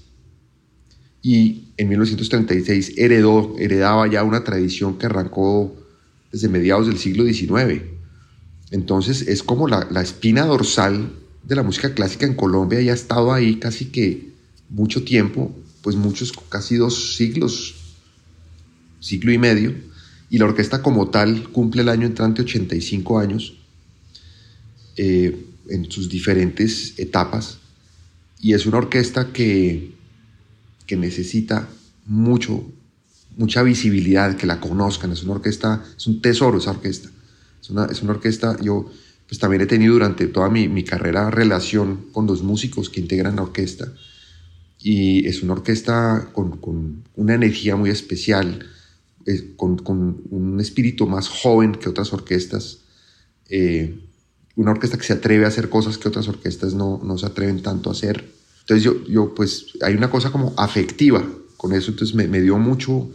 y en 1936 heredó, heredaba ya una tradición que arrancó desde mediados del siglo XIX. Entonces es como la, la espina dorsal de la música clásica en Colombia y ha estado ahí casi que mucho tiempo, pues muchos, casi dos siglos, siglo y medio y la orquesta como tal cumple el año entrante 85 años eh, en sus diferentes etapas y es una orquesta que, que necesita mucho, mucha visibilidad, que la conozcan, es una orquesta, es un tesoro esa orquesta, es una, es una orquesta, yo pues también he tenido durante toda mi, mi carrera relación con los músicos que integran la orquesta y es una orquesta con, con una energía muy especial, eh, con, un espíritu más joven que otras orquestas, eh, una orquesta que se atreve a hacer cosas que otras orquestas no, no se atreven tanto a hacer. Entonces yo, yo, pues, hay una cosa como afectiva con eso, entonces me, me dio mucho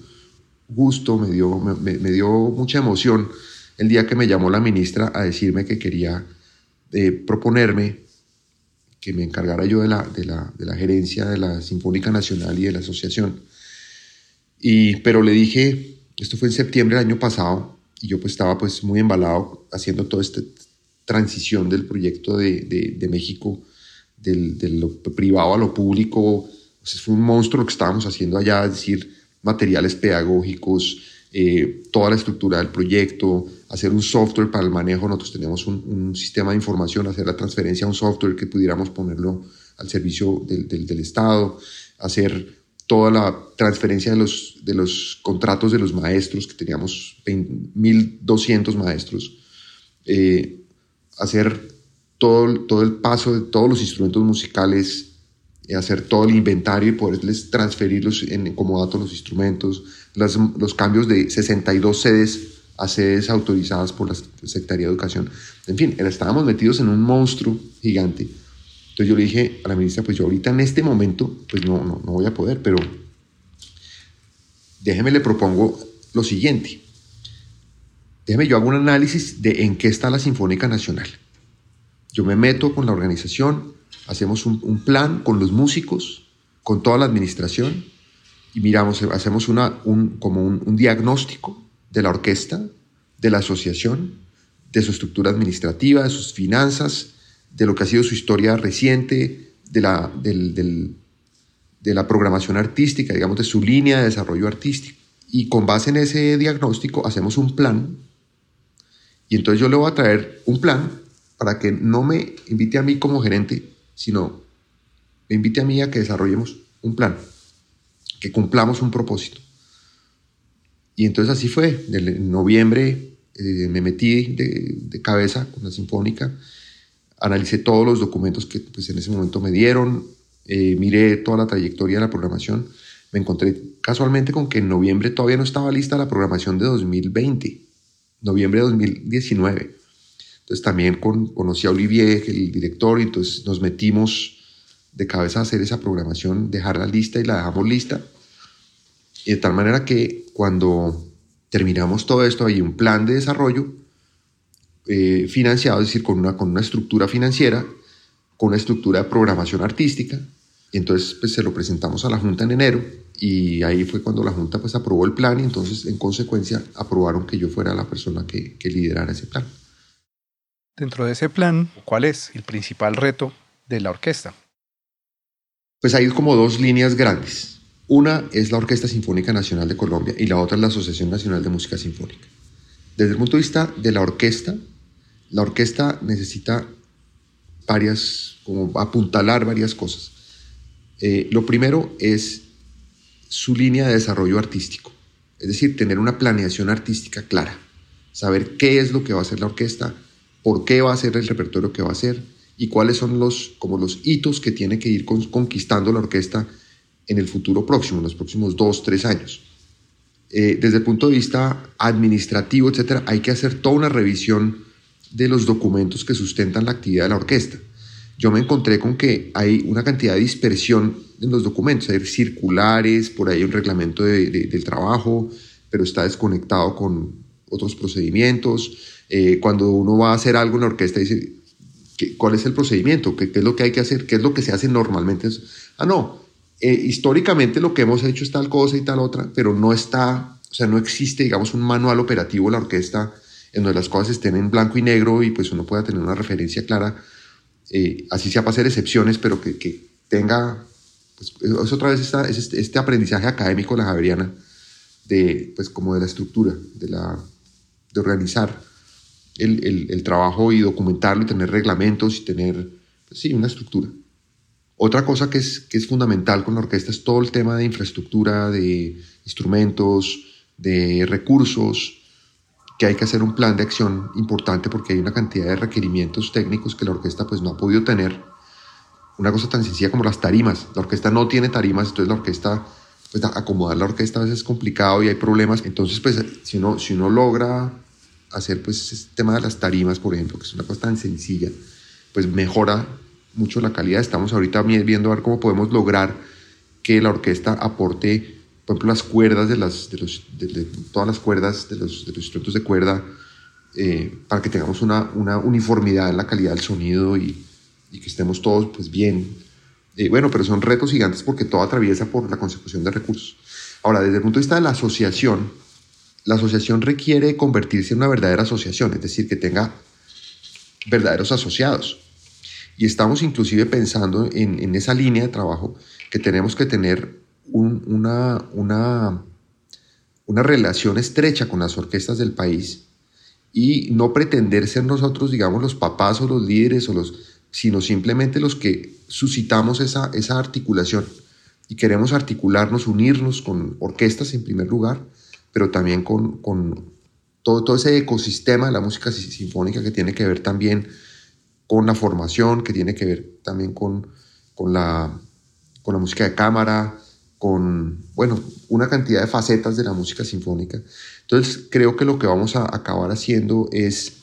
gusto, me dio, me, dio mucha emoción el día que me llamó la ministra a decirme que quería eh, proponerme que me encargara yo de la, de, la, de la gerencia de la Sinfónica Nacional y de la asociación. Y, pero le dije, esto fue en septiembre del año pasado y yo pues estaba pues muy embalado haciendo toda esta transición del proyecto de, de, México, del, de lo privado a lo público. Fue un monstruo lo que estábamos haciendo allá, es decir, materiales pedagógicos, eh, toda la estructura del proyecto, hacer un software para el manejo. Nosotros teníamos un, un, sistema de información, hacer la transferencia a un software que pudiéramos ponerlo al servicio del, del, del Estado, hacer toda la transferencia de los, de los contratos de los maestros, que teníamos 1.200 maestros, eh, hacer todo, todo el paso de todos los instrumentos musicales, eh, hacer todo el inventario y poderles transferirlos en, como datos los instrumentos, los cambios de 62 sedes a sedes autorizadas por la Secretaría de Educación. En fin, estábamos metidos en un monstruo gigante entonces yo le dije a la ministra, pues yo ahorita en este momento, pues no, no, no voy a poder, pero déjeme le propongo lo siguiente. Déjeme yo hago un análisis de en qué está la Sinfónica Nacional. Yo me meto con la organización, hacemos un, plan con los músicos, con toda la administración y miramos, hacemos una, un, como un, un diagnóstico de la orquesta, de la asociación, de su estructura administrativa, de sus finanzas, de lo que ha sido su historia reciente, de la, de la programación artística, digamos, de su línea de desarrollo artístico. Y con base en ese diagnóstico hacemos un plan Y entonces yo le voy a traer un plan para que no me invite a mí como gerente, sino me invite a mí a que desarrollemos un plan, que cumplamos un propósito. Y entonces así fue. En noviembre eh, me metí de, cabeza con la Sinfónica, analicé todos los documentos que pues, en ese momento me dieron, eh, miré toda la trayectoria de la programación. Me encontré casualmente con que en noviembre todavía no estaba lista la programación de 2020, noviembre de 2019. Entonces también con, conocí a Olivier, el director, y entonces nos metimos de cabeza a hacer esa programación, dejarla lista y la dejamos lista. Y de tal manera que cuando terminamos todo esto, hay un plan de desarrollo eh, financiado, es decir, con una, con una estructura financiera, con una estructura de programación artística. Y entonces pues, se lo presentamos a la Junta en enero y ahí fue cuando la Junta pues, aprobó el plan y entonces en consecuencia aprobaron que yo fuera la persona que, que liderara ese plan. Dentro de ese plan, ¿cuál es el principal reto de la orquesta? Pues hay como dos líneas grandes. Una es la Orquesta Sinfónica Nacional de Colombia y la otra es la Asociación Nacional de Música Sinfónica. Desde el punto de vista de la orquesta, la orquesta necesita varias, como apuntalar varias cosas. Eh, lo primero es su línea de desarrollo artístico, es decir, tener una planeación artística clara, saber qué es lo que va a hacer la orquesta, por qué va a ser el repertorio que va a hacer y cuáles son los, como los hitos que tiene que ir conquistando la orquesta en el futuro próximo, en los próximos dos, tres años. Eh, desde el punto de vista administrativo, etcétera, hay que hacer toda una revisión de los documentos que sustentan la actividad de la orquesta. Yo me encontré con que hay una cantidad de dispersión en los documentos, hay circulares, por ahí un reglamento del trabajo, pero está desconectado con otros procedimientos. Eh, cuando uno va a hacer algo en la orquesta, dice, ¿cuál es el procedimiento? ¿Qué, ¿Qué, es lo que hay que hacer? ¿Qué es lo que se hace normalmente? Ah, no, eh, históricamente lo que hemos hecho es tal cosa y tal otra, pero no está, o sea, no existe, digamos, un manual operativo la orquesta en donde las cosas estén en blanco y negro y pues uno pueda tener una referencia clara, eh, así sea para hacer excepciones, pero que, que tenga, pues es otra vez esta, es este, este, aprendizaje académico de la Javeriana, de, pues como de la estructura, de, la, de organizar el, el, el trabajo y documentarlo y tener reglamentos y tener, pues, sí, una estructura. Otra cosa que es, que es fundamental con la orquesta es todo el tema de infraestructura, de instrumentos, de recursos, que hay que hacer un plan de acción importante porque hay una cantidad de requerimientos técnicos que la orquesta pues no ha podido tener. Una cosa tan sencilla como las tarimas. La orquesta no tiene tarimas, entonces la orquesta, pues acomodar la orquesta a veces es complicado y hay problemas. Entonces, pues si uno, si uno logra hacer pues este tema de las tarimas, por ejemplo, que es una cosa tan sencilla, pues mejora mucho la calidad. Estamos ahorita viendo a ver cómo podemos lograr que la orquesta aporte, por ejemplo, las cuerdas de, las, de, todas las cuerdas de los, de instrumentos de cuerda, eh, para que tengamos una, una, uniformidad en la calidad del sonido y, y que estemos todos pues bien. Eh, bueno, pero son retos gigantes porque todo atraviesa por la consecución de recursos. Ahora, desde el punto de vista de la asociación, la asociación requiere convertirse en una verdadera asociación, es decir, que tenga verdaderos asociados. Y estamos inclusive pensando en, en esa línea de trabajo que tenemos que tener una, una, una relación estrecha con las orquestas del país y no pretender ser nosotros, digamos, los papás o los líderes, o los, sino simplemente los que suscitamos esa, esa articulación. Y queremos articularnos, unirnos con orquestas en primer lugar, pero también con, con todo, todo ese ecosistema de la música sinfónica que tiene que ver también con la formación, que tiene que ver también con, con, la, con la música de cámara, con, bueno, una cantidad de facetas de la música sinfónica. Entonces, creo que lo que vamos a acabar haciendo es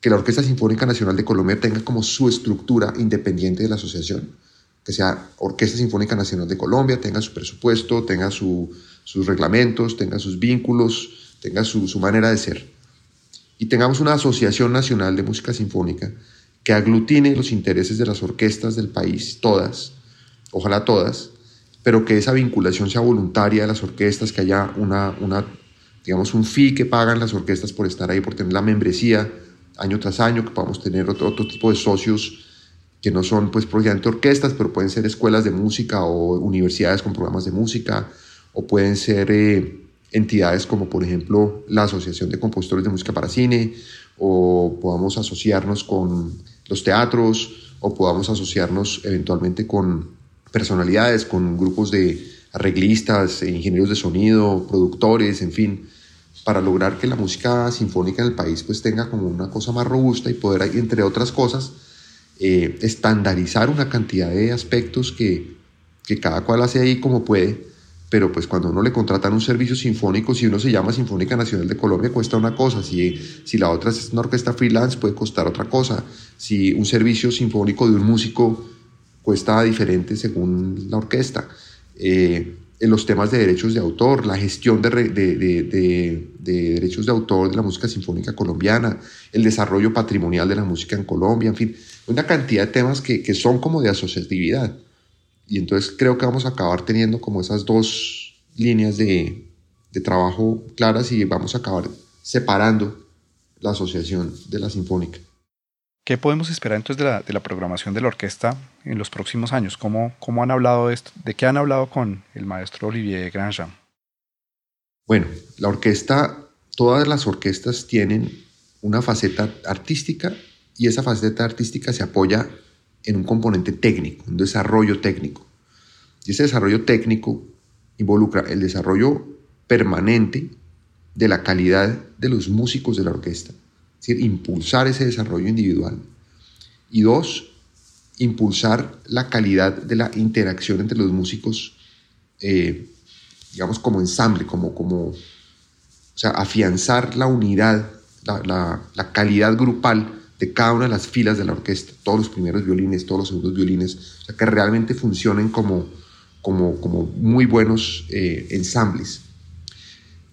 que la Orquesta Sinfónica Nacional de Colombia tenga como su estructura independiente de la asociación, que sea Orquesta Sinfónica Nacional de Colombia, tenga su presupuesto, tenga sus reglamentos, tenga sus vínculos, tenga su, su manera de ser. Y tengamos una Asociación Nacional de Música Sinfónica que aglutine los intereses de las orquestas del país, todas, ojalá todas, pero que esa vinculación sea voluntaria de las orquestas, que haya una, una, digamos, un fee que pagan las orquestas por estar ahí, por tener la membresía año tras año, que podamos tener otro, otro tipo de socios que no son pues propiamente orquestas, pero pueden ser escuelas de música o universidades con programas de música, o pueden ser eh, entidades como por ejemplo la Asociación de Compositores de Música para Cine, o podamos asociarnos con los teatros o podamos asociarnos eventualmente con personalidades, con grupos de arreglistas, ingenieros de sonido, productores, en fin, para lograr que la música sinfónica en el país pues tenga como una cosa más robusta y poder, entre otras cosas, eh, estandarizar una cantidad de aspectos que, que cada cual hace ahí como puede pero pues cuando uno le contratan un servicio sinfónico, si uno se llama Sinfónica Nacional de Colombia, cuesta una cosa, si, si la otra es una orquesta freelance, puede costar otra cosa, si un servicio sinfónico de un músico cuesta diferente según la orquesta. Eh, en los temas de derechos de autor, la gestión de, de, de, de, derechos de autor de la música sinfónica colombiana, el desarrollo patrimonial de la música en Colombia, en fin, una cantidad de temas que, que son como de asociatividad. Y entonces creo que vamos a acabar teniendo como esas dos líneas de, de trabajo claras y vamos a acabar separando la asociación de la sinfónica. ¿Qué podemos esperar entonces de la, de la, programación de la orquesta en los próximos años? ¿Cómo, ¿Cómo, han hablado de esto? ¿De qué han hablado con el maestro Olivier Grandjean? Bueno, la orquesta, todas las orquestas tienen una faceta artística y esa faceta artística se apoya en un componente técnico, un desarrollo técnico. Y ese desarrollo técnico involucra el desarrollo permanente de la calidad de los músicos de la orquesta, es decir, impulsar ese desarrollo individual. Y dos, impulsar la calidad de la interacción entre los músicos, eh, digamos, como ensamble, como, como, o sea, afianzar la unidad, la, la, la calidad grupal de cada una de las filas de la orquesta, todos los primeros violines, todos los segundos violines, o sea, que realmente funcionen como, como, como muy buenos eh, ensambles.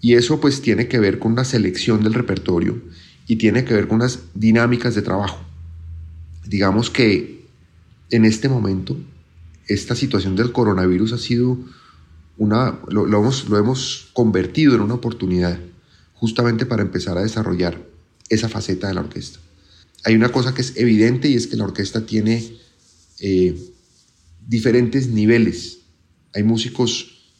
Y eso pues tiene que ver con una selección del repertorio y tiene que ver con unas dinámicas de trabajo. Digamos que en este momento esta situación del coronavirus ha sido una, lo, hemos, lo hemos convertido en una oportunidad justamente para empezar a desarrollar esa faceta de la orquesta hay una cosa que es evidente y es que la orquesta tiene eh, diferentes niveles. Hay músicos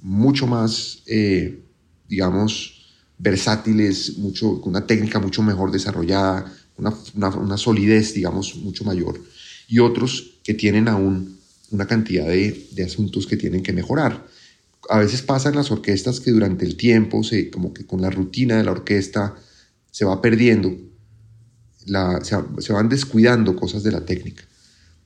mucho más, eh, digamos, versátiles, mucho, con una técnica mucho mejor desarrollada, una, solidez, digamos, mucho mayor. Y otros que tienen aún una cantidad de, de, asuntos que tienen que mejorar. A veces pasa en las orquestas que durante el tiempo, se, como que con la rutina de la orquesta, se va perdiendo se, van descuidando cosas de la técnica.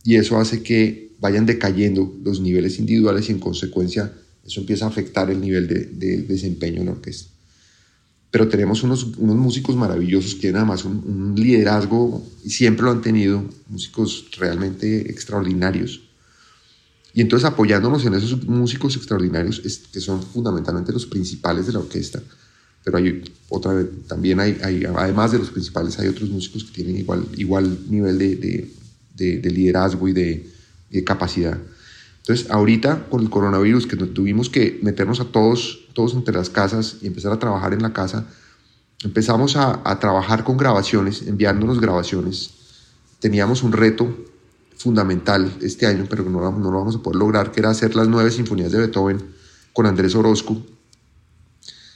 Y eso hace que vayan decayendo los niveles individuales y en consecuencia eso empieza a afectar el nivel de, desempeño en la orquesta. Pero tenemos unos, músicos maravillosos que tienen además un, liderazgo y siempre lo han tenido, músicos realmente extraordinarios. Y entonces apoyándonos en esos músicos extraordinarios, que son fundamentalmente los principales de la orquesta, pero hay otra vez, también hay, hay, además de los principales, hay otros músicos que tienen igual, igual nivel de, de, de, liderazgo y de, capacidad. Entonces, ahorita con el coronavirus, que tuvimos que meternos a todos, todos entre las casas y empezar a trabajar en la casa, empezamos a, a trabajar con grabaciones, enviándonos grabaciones. Teníamos un reto fundamental este año, pero no, no lo vamos a poder lograr, que era hacer las nueve sinfonías de Beethoven con Andrés Orozco,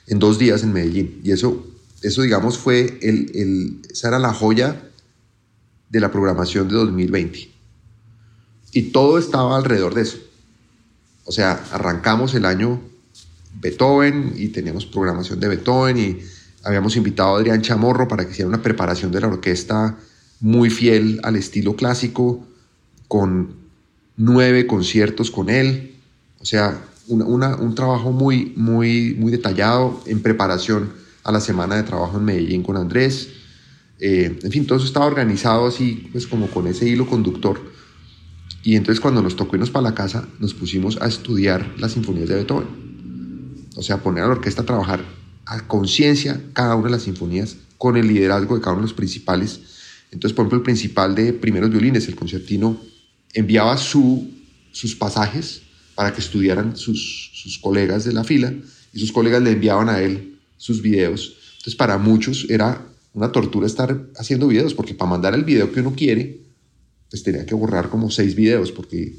en dos días en Medellín. Y eso, eso digamos, fue el, el, esa era la joya de la programación de 2020. Y todo estaba alrededor de eso. O sea, arrancamos el año Beethoven y teníamos programación de Beethoven y habíamos invitado a Adrián Chamorro para que hiciera una preparación de la orquesta muy fiel al estilo clásico, con nueve conciertos con él. O sea, un trabajo muy, muy, muy detallado en preparación a la semana de trabajo en Medellín con Andrés. Eh, en fin, todo eso estaba organizado así, pues como con ese hilo conductor. Y entonces cuando nos tocó irnos para la casa, nos pusimos a estudiar las sinfonías de Beethoven. O sea, poner a la orquesta a trabajar a conciencia cada una de las sinfonías con el liderazgo de cada uno de los principales. Entonces, por ejemplo, el principal de primeros violines, el concertino, enviaba su, sus pasajes para que estudiaran sus, sus colegas de la fila y sus colegas le enviaban a él sus videos. Entonces para muchos era una tortura estar haciendo videos porque para mandar el video que uno quiere, pues tenía que borrar como seis videos porque,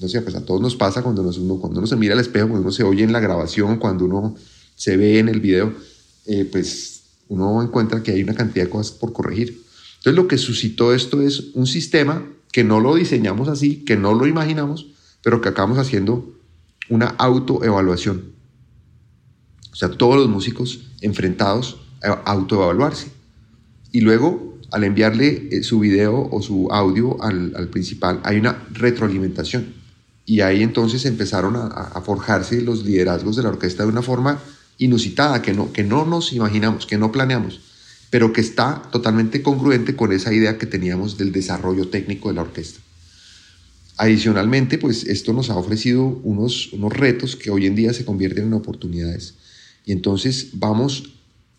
no sé, pues a todos nos pasa cuando, uno, cuando uno se mira al espejo, cuando uno se oye en la grabación, cuando uno se ve en el video, eh, pues uno encuentra que hay una cantidad de cosas por corregir. Entonces lo que suscitó esto es un sistema que no lo diseñamos así, que no lo imaginamos, pero que acabamos haciendo una autoevaluación. O sea, todos los músicos enfrentados a autoevaluarse. Y luego, al enviarle eh, su video o su audio al, principal, hay una retroalimentación. Y ahí entonces empezaron a, a, forjarse los liderazgos de la orquesta de una forma inusitada, que no, que no nos imaginamos, que no planeamos, pero que está totalmente congruente con esa idea que teníamos del desarrollo técnico de la orquesta. Adicionalmente, pues esto nos ha ofrecido unos, unos retos que hoy en día se convierten en oportunidades. Y entonces vamos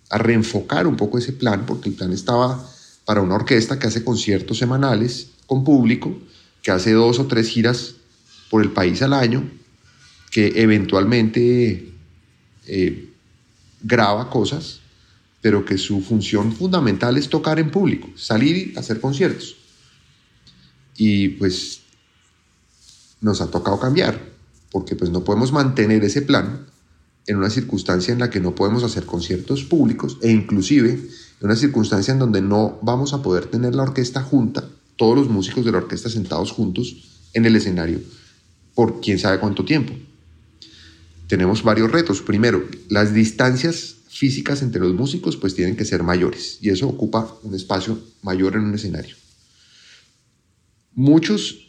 a reenfocar un poco ese plan, porque el plan estaba para una orquesta que hace conciertos semanales con público, que hace dos o tres giras por el país al año, que eventualmente eh, graba cosas, pero que su función fundamental es tocar en público, salir y hacer conciertos. Y pues nos ha tocado cambiar, porque pues no podemos mantener ese plan en una circunstancia en la que no podemos hacer conciertos públicos e inclusive en una circunstancia en donde no vamos a poder tener la orquesta junta, todos los músicos de la orquesta sentados juntos en el escenario por quién sabe cuánto tiempo. Tenemos varios retos. Primero, las distancias físicas entre los músicos pues tienen que ser mayores y eso ocupa un espacio mayor en un escenario. Muchos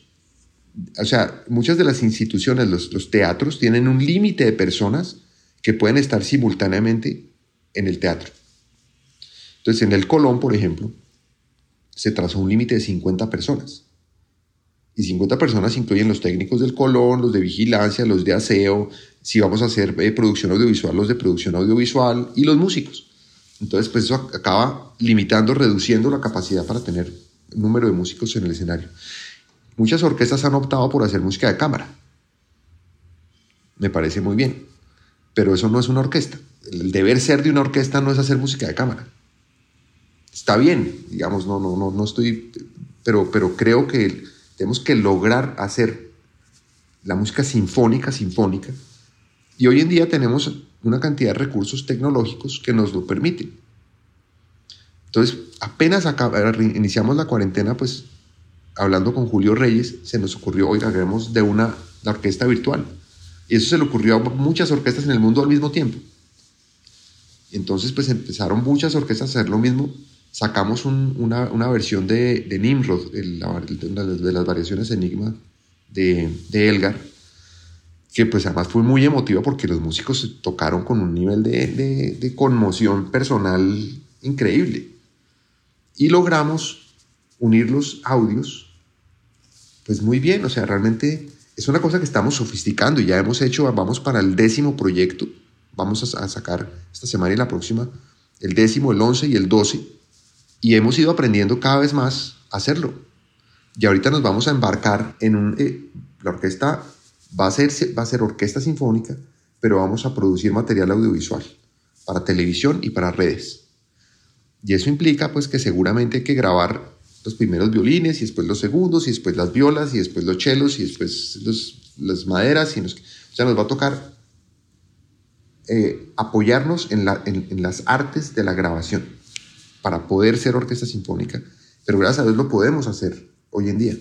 o sea, muchas de las instituciones, los, teatros, tienen un límite de personas que pueden estar simultáneamente en el teatro. Entonces, en el Colón, por ejemplo, se trazó un límite de 50 personas. Y 50 personas incluyen los técnicos del Colón, los de vigilancia, los de aseo, si vamos a hacer eh, producción audiovisual, los de producción audiovisual y los músicos. Entonces, pues eso acaba limitando, reduciendo la capacidad para tener número de músicos en el escenario. Muchas orquestas han optado por hacer música de cámara. Me parece muy bien. Pero eso no es una orquesta. El deber ser de una orquesta no es hacer música de cámara. Está bien, digamos, no, no, no, no estoy. Pero, pero creo que tenemos que lograr hacer la música sinfónica, sinfónica. Y hoy en día tenemos una cantidad de recursos tecnológicos que nos lo permiten. Entonces, apenas iniciamos la cuarentena, pues hablando con Julio Reyes, se nos ocurrió, oiga, hagamos de una la orquesta virtual. Y eso se le ocurrió a muchas orquestas en el mundo al mismo tiempo. Entonces, pues empezaron muchas orquestas a hacer lo mismo. Sacamos una, una, versión de, de Nimrod, de, de, las variaciones Enigma de, Elgar, que pues además fue muy emotiva porque los músicos tocaron con un nivel de conmoción personal increíble. Y logramos unir los audios pues muy bien, o sea, realmente es una cosa que estamos sofisticando y ya hemos hecho, vamos para el décimo proyecto, vamos a, sacar esta semana y la próxima, el décimo, el once y el doce, y hemos ido aprendiendo cada vez más a hacerlo. Y ahorita nos vamos a embarcar en un... Eh, la orquesta va a, ser, va a ser orquesta sinfónica, pero vamos a producir material audiovisual para televisión y para redes. Y eso implica pues que seguramente hay que grabar los primeros violines y después los segundos y después las violas y después los chelos y después las maderas. Y nos, o sea, nos va a tocar eh, apoyarnos en, las artes de la grabación para poder ser orquesta sinfónica. Pero gracias a Dios lo podemos hacer hoy en día.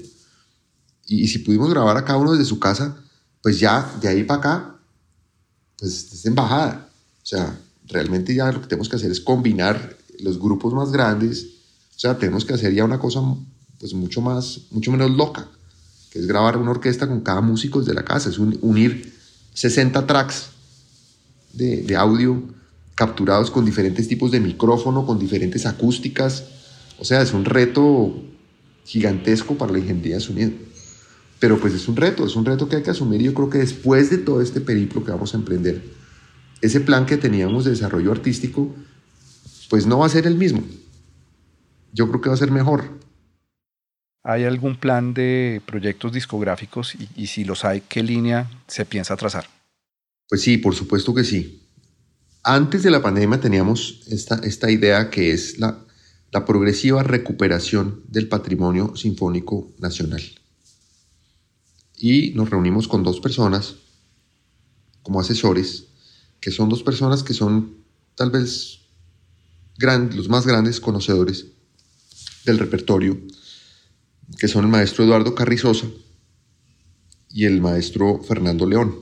Y, si pudimos grabar a cada uno desde su casa, pues ya de ahí para acá, pues es embajada. O sea, realmente ya lo que tenemos que hacer es combinar los grupos más grandes, o sea, tenemos que hacer ya una cosa pues mucho más, mucho menos loca, que es grabar una orquesta con cada músico desde la casa, es unir 60 tracks de, audio capturados con diferentes tipos de micrófono, con diferentes acústicas. O sea, es un reto gigantesco para la ingeniería de. Pero pues es un reto, es un reto que hay que asumir yo creo que después de todo este periplo que vamos a emprender, ese plan que teníamos de desarrollo artístico, pues no va a ser el mismo yo creo que va a ser mejor. ¿Hay algún plan de proyectos discográficos y, si los hay, qué línea se piensa trazar? Pues sí, por supuesto que sí. Antes de la pandemia teníamos esta, esta idea que es la, la progresiva recuperación del patrimonio sinfónico nacional. Y nos reunimos con dos personas como asesores, que son dos personas que son tal vez los más grandes conocedores del repertorio, que son el maestro Eduardo Carrizosa y el maestro Fernando León,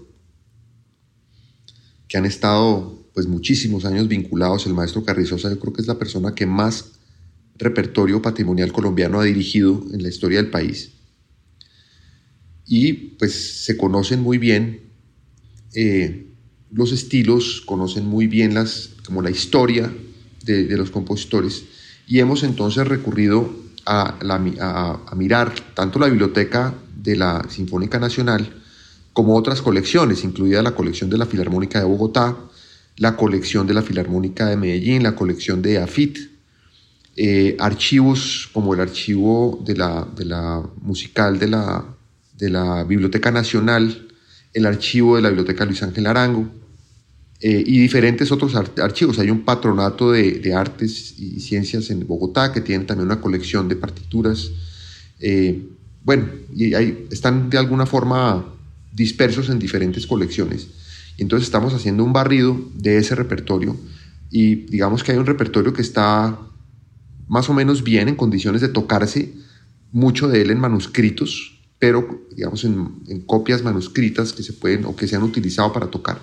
que han estado pues muchísimos años vinculados. El maestro Carrizosa yo creo que es la persona que más repertorio patrimonial colombiano ha dirigido en la historia del país. Y pues se conocen muy bien eh, los estilos, conocen muy bien las, como la historia de, los compositores y hemos entonces recurrido a, mirar tanto la biblioteca de la Sinfónica Nacional como otras colecciones, incluida la colección de la Filarmónica de Bogotá, la colección de la Filarmónica de Medellín, la colección de AFIT, eh, archivos como el archivo de la, musical de la Biblioteca Nacional, el archivo de la Biblioteca Luis Ángel Arango eh, y diferentes otros archivos. Hay un patronato de, de, artes y ciencias en Bogotá que tiene también una colección de partituras. Eh, bueno, y ahí están de alguna forma dispersos en diferentes colecciones. Y entonces estamos haciendo un barrido de ese repertorio y digamos que hay un repertorio que está más o menos bien, en condiciones de tocarse, mucho de él en manuscritos, pero digamos en, copias manuscritas que se pueden o que se han utilizado para tocar.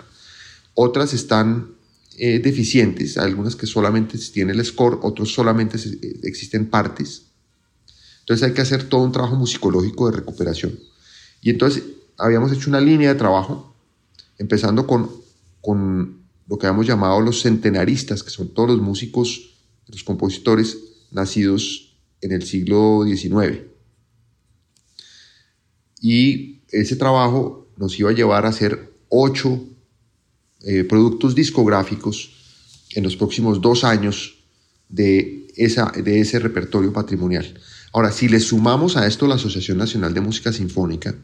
Otras están eh, deficientes, algunas que solamente tienen el score, otros solamente eh, existen partes. Entonces hay que hacer todo un trabajo musicológico de recuperación. Y entonces habíamos hecho una línea de trabajo, empezando con, con lo que habíamos llamado los centenaristas, que son todos los músicos, los compositores nacidos en el siglo XIX. Y ese trabajo nos iba a llevar a hacer ocho eh, productos discográficos en los próximos dos años de, esa, de ese repertorio patrimonial. Ahora, si le sumamos a esto la Asociación Nacional de Música Sinfónica,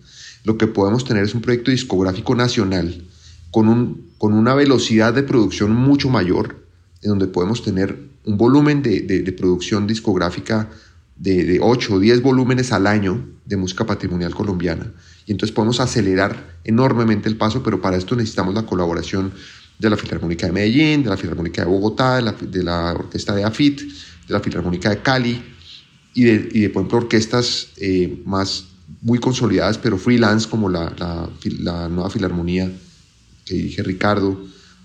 lo que podemos tener es un proyecto discográfico nacional con, un, con una velocidad de producción mucho mayor, en donde podemos tener un volumen de, producción discográfica de, de, 8 o 10 volúmenes al año de música patrimonial colombiana. Entonces podemos acelerar enormemente el paso, pero para esto necesitamos la colaboración de la Filarmónica de Medellín, de la Filarmónica de Bogotá, de la, Orquesta de AFIT, de la Filarmónica de Cali y de, y de por ejemplo, orquestas eh, más muy consolidadas, pero freelance, como la, la, la, Nueva Filarmonía que dirige Ricardo,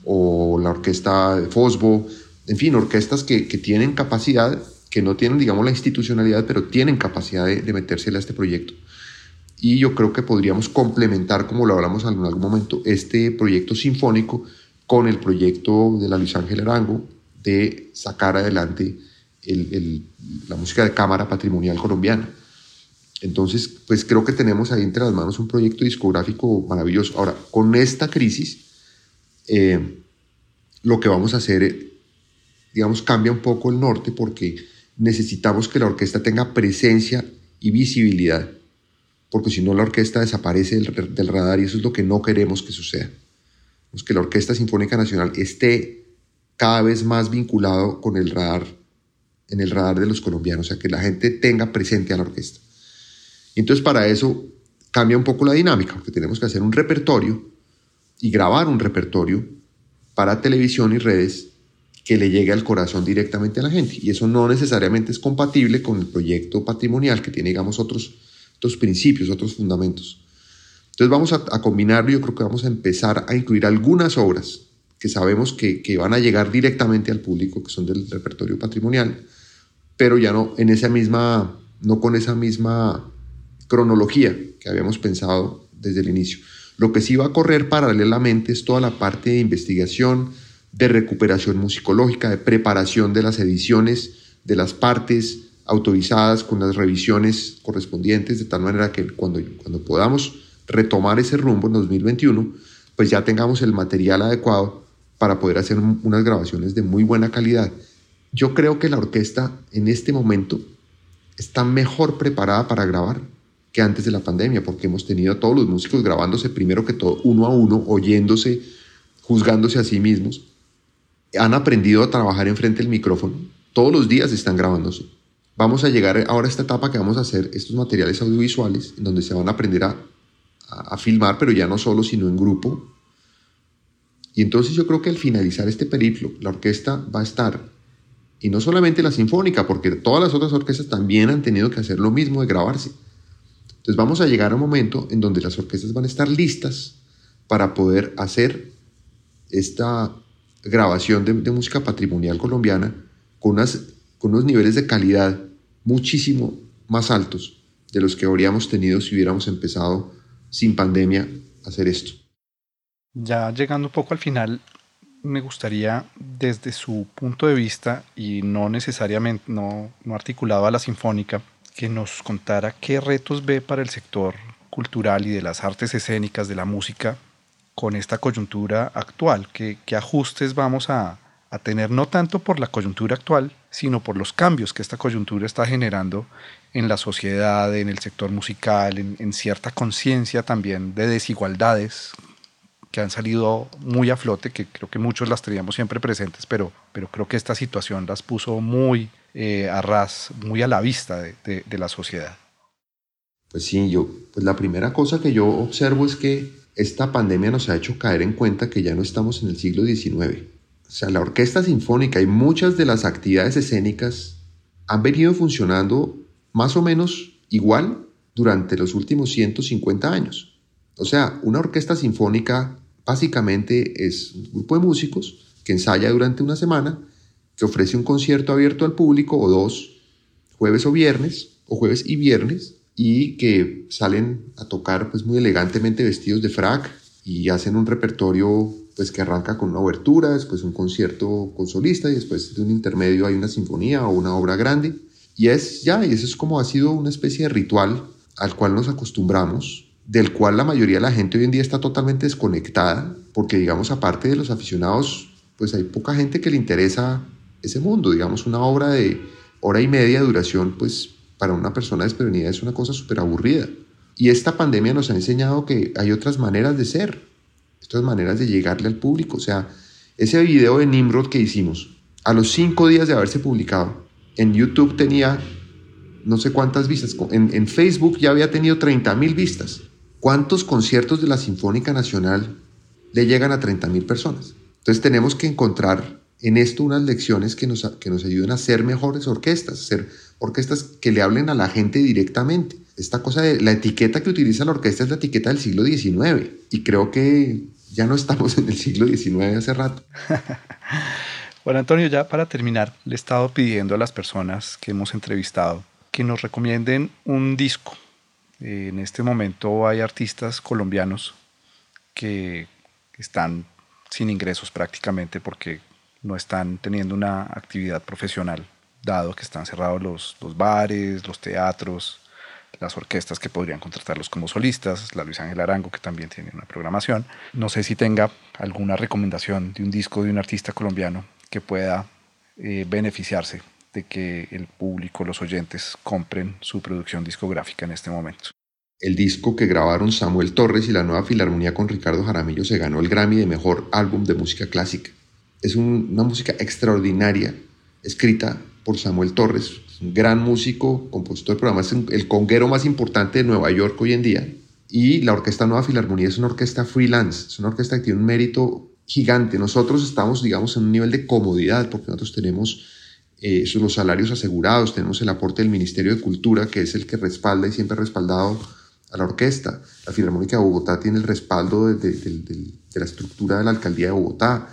o la Orquesta de Fosbo, en fin, orquestas que, tienen capacidad, que no tienen, digamos, la institucionalidad, pero tienen capacidad de, de metérsela a este proyecto. Y yo creo que podríamos complementar, como lo hablamos en algún momento, este proyecto sinfónico con el proyecto de la Luis Ángel Arango de sacar adelante la música de cámara patrimonial colombiana. Entonces, pues creo que tenemos ahí entre las manos un proyecto discográfico maravilloso. Ahora, con esta crisis, eh, lo que vamos a hacer digamos, cambia un poco el norte porque necesitamos que la orquesta tenga presencia y visibilidad, porque si no la orquesta desaparece del, radar y eso es lo que no queremos que suceda. Queremos que la Orquesta Sinfónica Nacional esté cada vez más vinculado con el radar, en el radar de los colombianos, o sea, que la gente tenga presente a la orquesta. Y entonces para eso cambia un poco la dinámica, porque tenemos que hacer un repertorio y grabar un repertorio para televisión y redes que le llegue al corazón directamente a la gente. Y eso no necesariamente es compatible con el proyecto patrimonial que tiene, digamos, otros, otros principios, otros fundamentos. Entonces vamos a, combinarlo, yo creo que vamos a empezar a incluir algunas obras que sabemos que, que, van a llegar directamente al público, que son del repertorio patrimonial, pero ya no en esa misma, no con esa misma cronología que habíamos pensado desde el inicio. Lo que sí va a correr paralelamente es toda la parte de investigación, de recuperación musicológica, de preparación de las ediciones, de las partes autorizadas con las revisiones correspondientes, de tal manera que cuando, cuando podamos retomar ese rumbo en 2021, pues ya tengamos el material adecuado para poder hacer unas grabaciones de muy buena calidad. Yo creo que la orquesta en este momento está mejor preparada para grabar que antes de la pandemia, porque hemos tenido a todos los músicos grabándose primero que todo, uno a uno, oyéndose, juzgándose a sí mismos, han aprendido a trabajar enfrente del micrófono. Todos los días están grabándose. Vamos a llegar ahora a esta etapa que vamos a hacer estos materiales audiovisuales, en donde se van a aprender a, a, filmar, pero ya no solo, sino en grupo. Y entonces yo creo que al finalizar este periplo, la orquesta va a estar Y no solamente la sinfónica, porque todas las otras orquestas también han tenido que hacer lo mismo de grabarse. Entonces vamos a llegar a un momento en donde las orquestas van a estar listas para poder hacer esta grabación de, música patrimonial colombiana con, unas, con unos niveles de calidad muchísimo más altos de los que habríamos tenido si hubiéramos empezado sin pandemia a hacer esto. Ya llegando un poco al final, me gustaría desde su punto de vista y no necesariamente, no, no articulado a la sinfónica, que nos contara qué retos ve para el sector cultural y de las artes escénicas, de la música, con esta coyuntura actual, qué, ajustes vamos a, tener, no tanto por la coyuntura actual, sino por los cambios que esta coyuntura está generando en la sociedad, en el sector musical, en, en cierta conciencia también de desigualdades que han salido muy a flote, que creo que muchos las teníamos siempre presentes, pero, pero creo que esta situación las puso muy eh, a ras, muy a la vista de, de, la sociedad. Pues sí, yo, pues la primera cosa que yo observo es que esta pandemia nos ha hecho caer en cuenta que ya no estamos en el siglo XIX. O sea, la orquesta sinfónica y muchas de las actividades escénicas han venido funcionando más o menos igual durante los últimos 150 años. O sea, una orquesta sinfónica Básicamente es un grupo de músicos que ensaya durante una semana, que ofrece un concierto abierto al público o dos, jueves o viernes, o jueves y viernes, y que salen a tocar pues muy elegantemente vestidos de frac y hacen un repertorio pues que arranca con una obertura, después un concierto con solista y después de un intermedio hay una sinfonía o una obra grande. Y es ya, y eso es como ha sido una especie de ritual al cual nos acostumbramos del cual la mayoría de la gente hoy en día está totalmente desconectada, porque digamos, aparte de los aficionados, pues hay poca gente que le interesa ese mundo, digamos, una obra de hora y media de duración, pues para una persona desprevenida es una cosa súper aburrida. Y esta pandemia nos ha enseñado que hay otras maneras de ser, otras maneras de llegarle al público. O sea, ese video de Nimrod que hicimos, a los cinco días de haberse publicado, en YouTube tenía no sé cuántas vistas, en, en Facebook ya había tenido 30 mil vistas. ¿Cuántos conciertos de la Sinfónica Nacional le llegan a 30.000 personas? Entonces tenemos que encontrar en esto unas lecciones que nos, que nos ayuden a ser mejores orquestas, ser orquestas que le hablen a la gente directamente. Esta cosa de la etiqueta que utiliza la orquesta es la etiqueta del siglo XIX y creo que ya no estamos en el siglo XIX hace rato. bueno, Antonio, ya para terminar, le he estado pidiendo a las personas que hemos entrevistado que nos recomienden un disco en este momento hay artistas colombianos que están sin ingresos prácticamente porque no están teniendo una actividad profesional, dado que están cerrados los, los bares, los teatros, las orquestas que podrían contratarlos como solistas, la Luis Ángel Arango, que también tiene una programación. No sé si tenga alguna recomendación de un disco de un artista colombiano que pueda eh, beneficiarse de que el público, los oyentes, compren su producción discográfica en este momento. El disco que grabaron Samuel Torres y la Nueva Filarmonía con Ricardo Jaramillo se ganó el Grammy de Mejor Álbum de Música Clásica. Es una música extraordinaria, escrita por Samuel Torres, un gran músico, compositor, pero además el conguero más importante de Nueva York hoy en día. Y la Orquesta Nueva Filarmonía es una orquesta freelance, es una orquesta que tiene un mérito gigante. Nosotros estamos, digamos, en un nivel de comodidad porque nosotros tenemos eh, los salarios asegurados, tenemos el aporte del Ministerio de Cultura, que es el que respalda y siempre ha respaldado a la orquesta. La Filarmónica de Bogotá tiene el respaldo de, la estructura de la Alcaldía de Bogotá.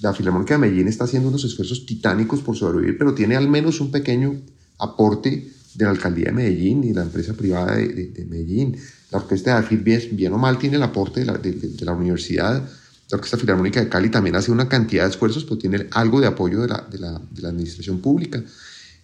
La Filarmónica de Medellín está haciendo unos esfuerzos titánicos por sobrevivir, pero tiene al menos un pequeño aporte de la Alcaldía de Medellín y la empresa privada de, Medellín. La Orquesta de Afir, bien, bien, o mal, tiene el aporte de la, la Universidad la Orquesta Filarmónica de Cali también hace una cantidad de esfuerzos, pero tiene algo de apoyo de la, de la, de la administración pública.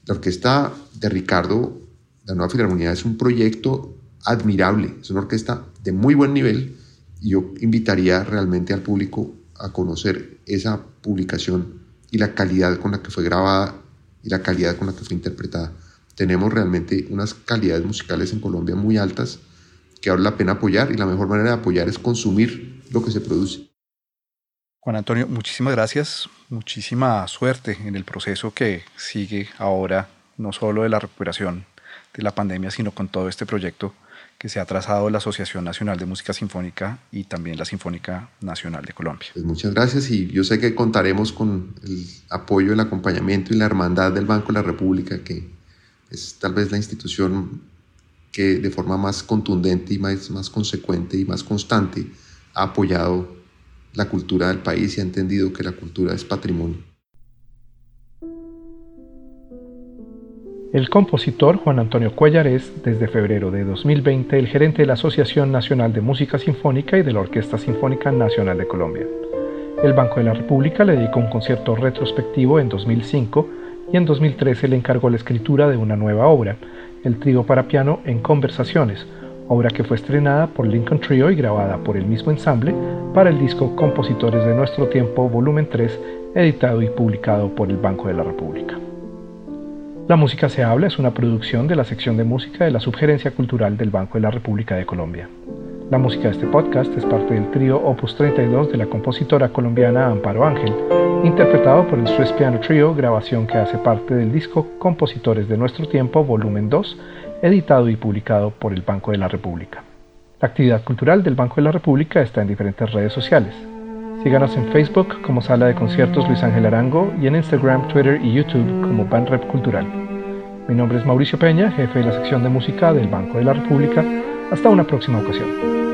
La orquesta de Ricardo, la Nueva Filarmonía, es un proyecto admirable, es una orquesta de muy buen nivel y yo invitaría realmente al público a conocer esa publicación y la calidad con la que fue grabada y la calidad con la que fue interpretada. Tenemos realmente unas calidades musicales en Colombia muy altas que vale la pena apoyar y la mejor manera de apoyar es consumir lo que se produce. Juan Antonio, muchísimas gracias, muchísima suerte en el proceso que sigue ahora, no solo de la recuperación de la pandemia, sino con todo este proyecto que se ha trazado la Asociación Nacional de Música Sinfónica y también la Sinfónica Nacional de Colombia. Pues muchas gracias y yo sé que contaremos con el apoyo, el acompañamiento y la hermandad del Banco de la República, que es tal vez la institución que de forma más contundente y más, más consecuente y más constante ha apoyado la cultura del país y ha entendido que la cultura es patrimonio. El compositor Juan Antonio Cuellar es, desde febrero de 2020, el gerente de la Asociación Nacional de Música Sinfónica y de la Orquesta Sinfónica Nacional de Colombia. El Banco de la República le dedicó un concierto retrospectivo en 2005 y en 2013 le encargó la escritura de una nueva obra, el trío para piano En Conversaciones, obra que fue estrenada por Lincoln Trio y grabada por el mismo ensamble para el disco Compositores de Nuestro Tiempo, volumen 3, editado y publicado por el Banco de la República. La Música se habla es una producción de la sección de música de la Subgerencia Cultural del Banco de la República de Colombia. La música de este podcast es parte del trío Opus 32 de la compositora colombiana Amparo Ángel, interpretado por el Swiss Piano Trio, grabación que hace parte del disco Compositores de Nuestro Tiempo, volumen 2, editado y publicado por el Banco de la República. La actividad cultural del Banco de la República está en diferentes redes sociales. Síganos en Facebook como Sala de Conciertos Luis Ángel Arango y en Instagram, Twitter y YouTube como Banrep Cultural. Mi nombre es Mauricio Peña, jefe de la sección de música del Banco de la República. Hasta una próxima ocasión.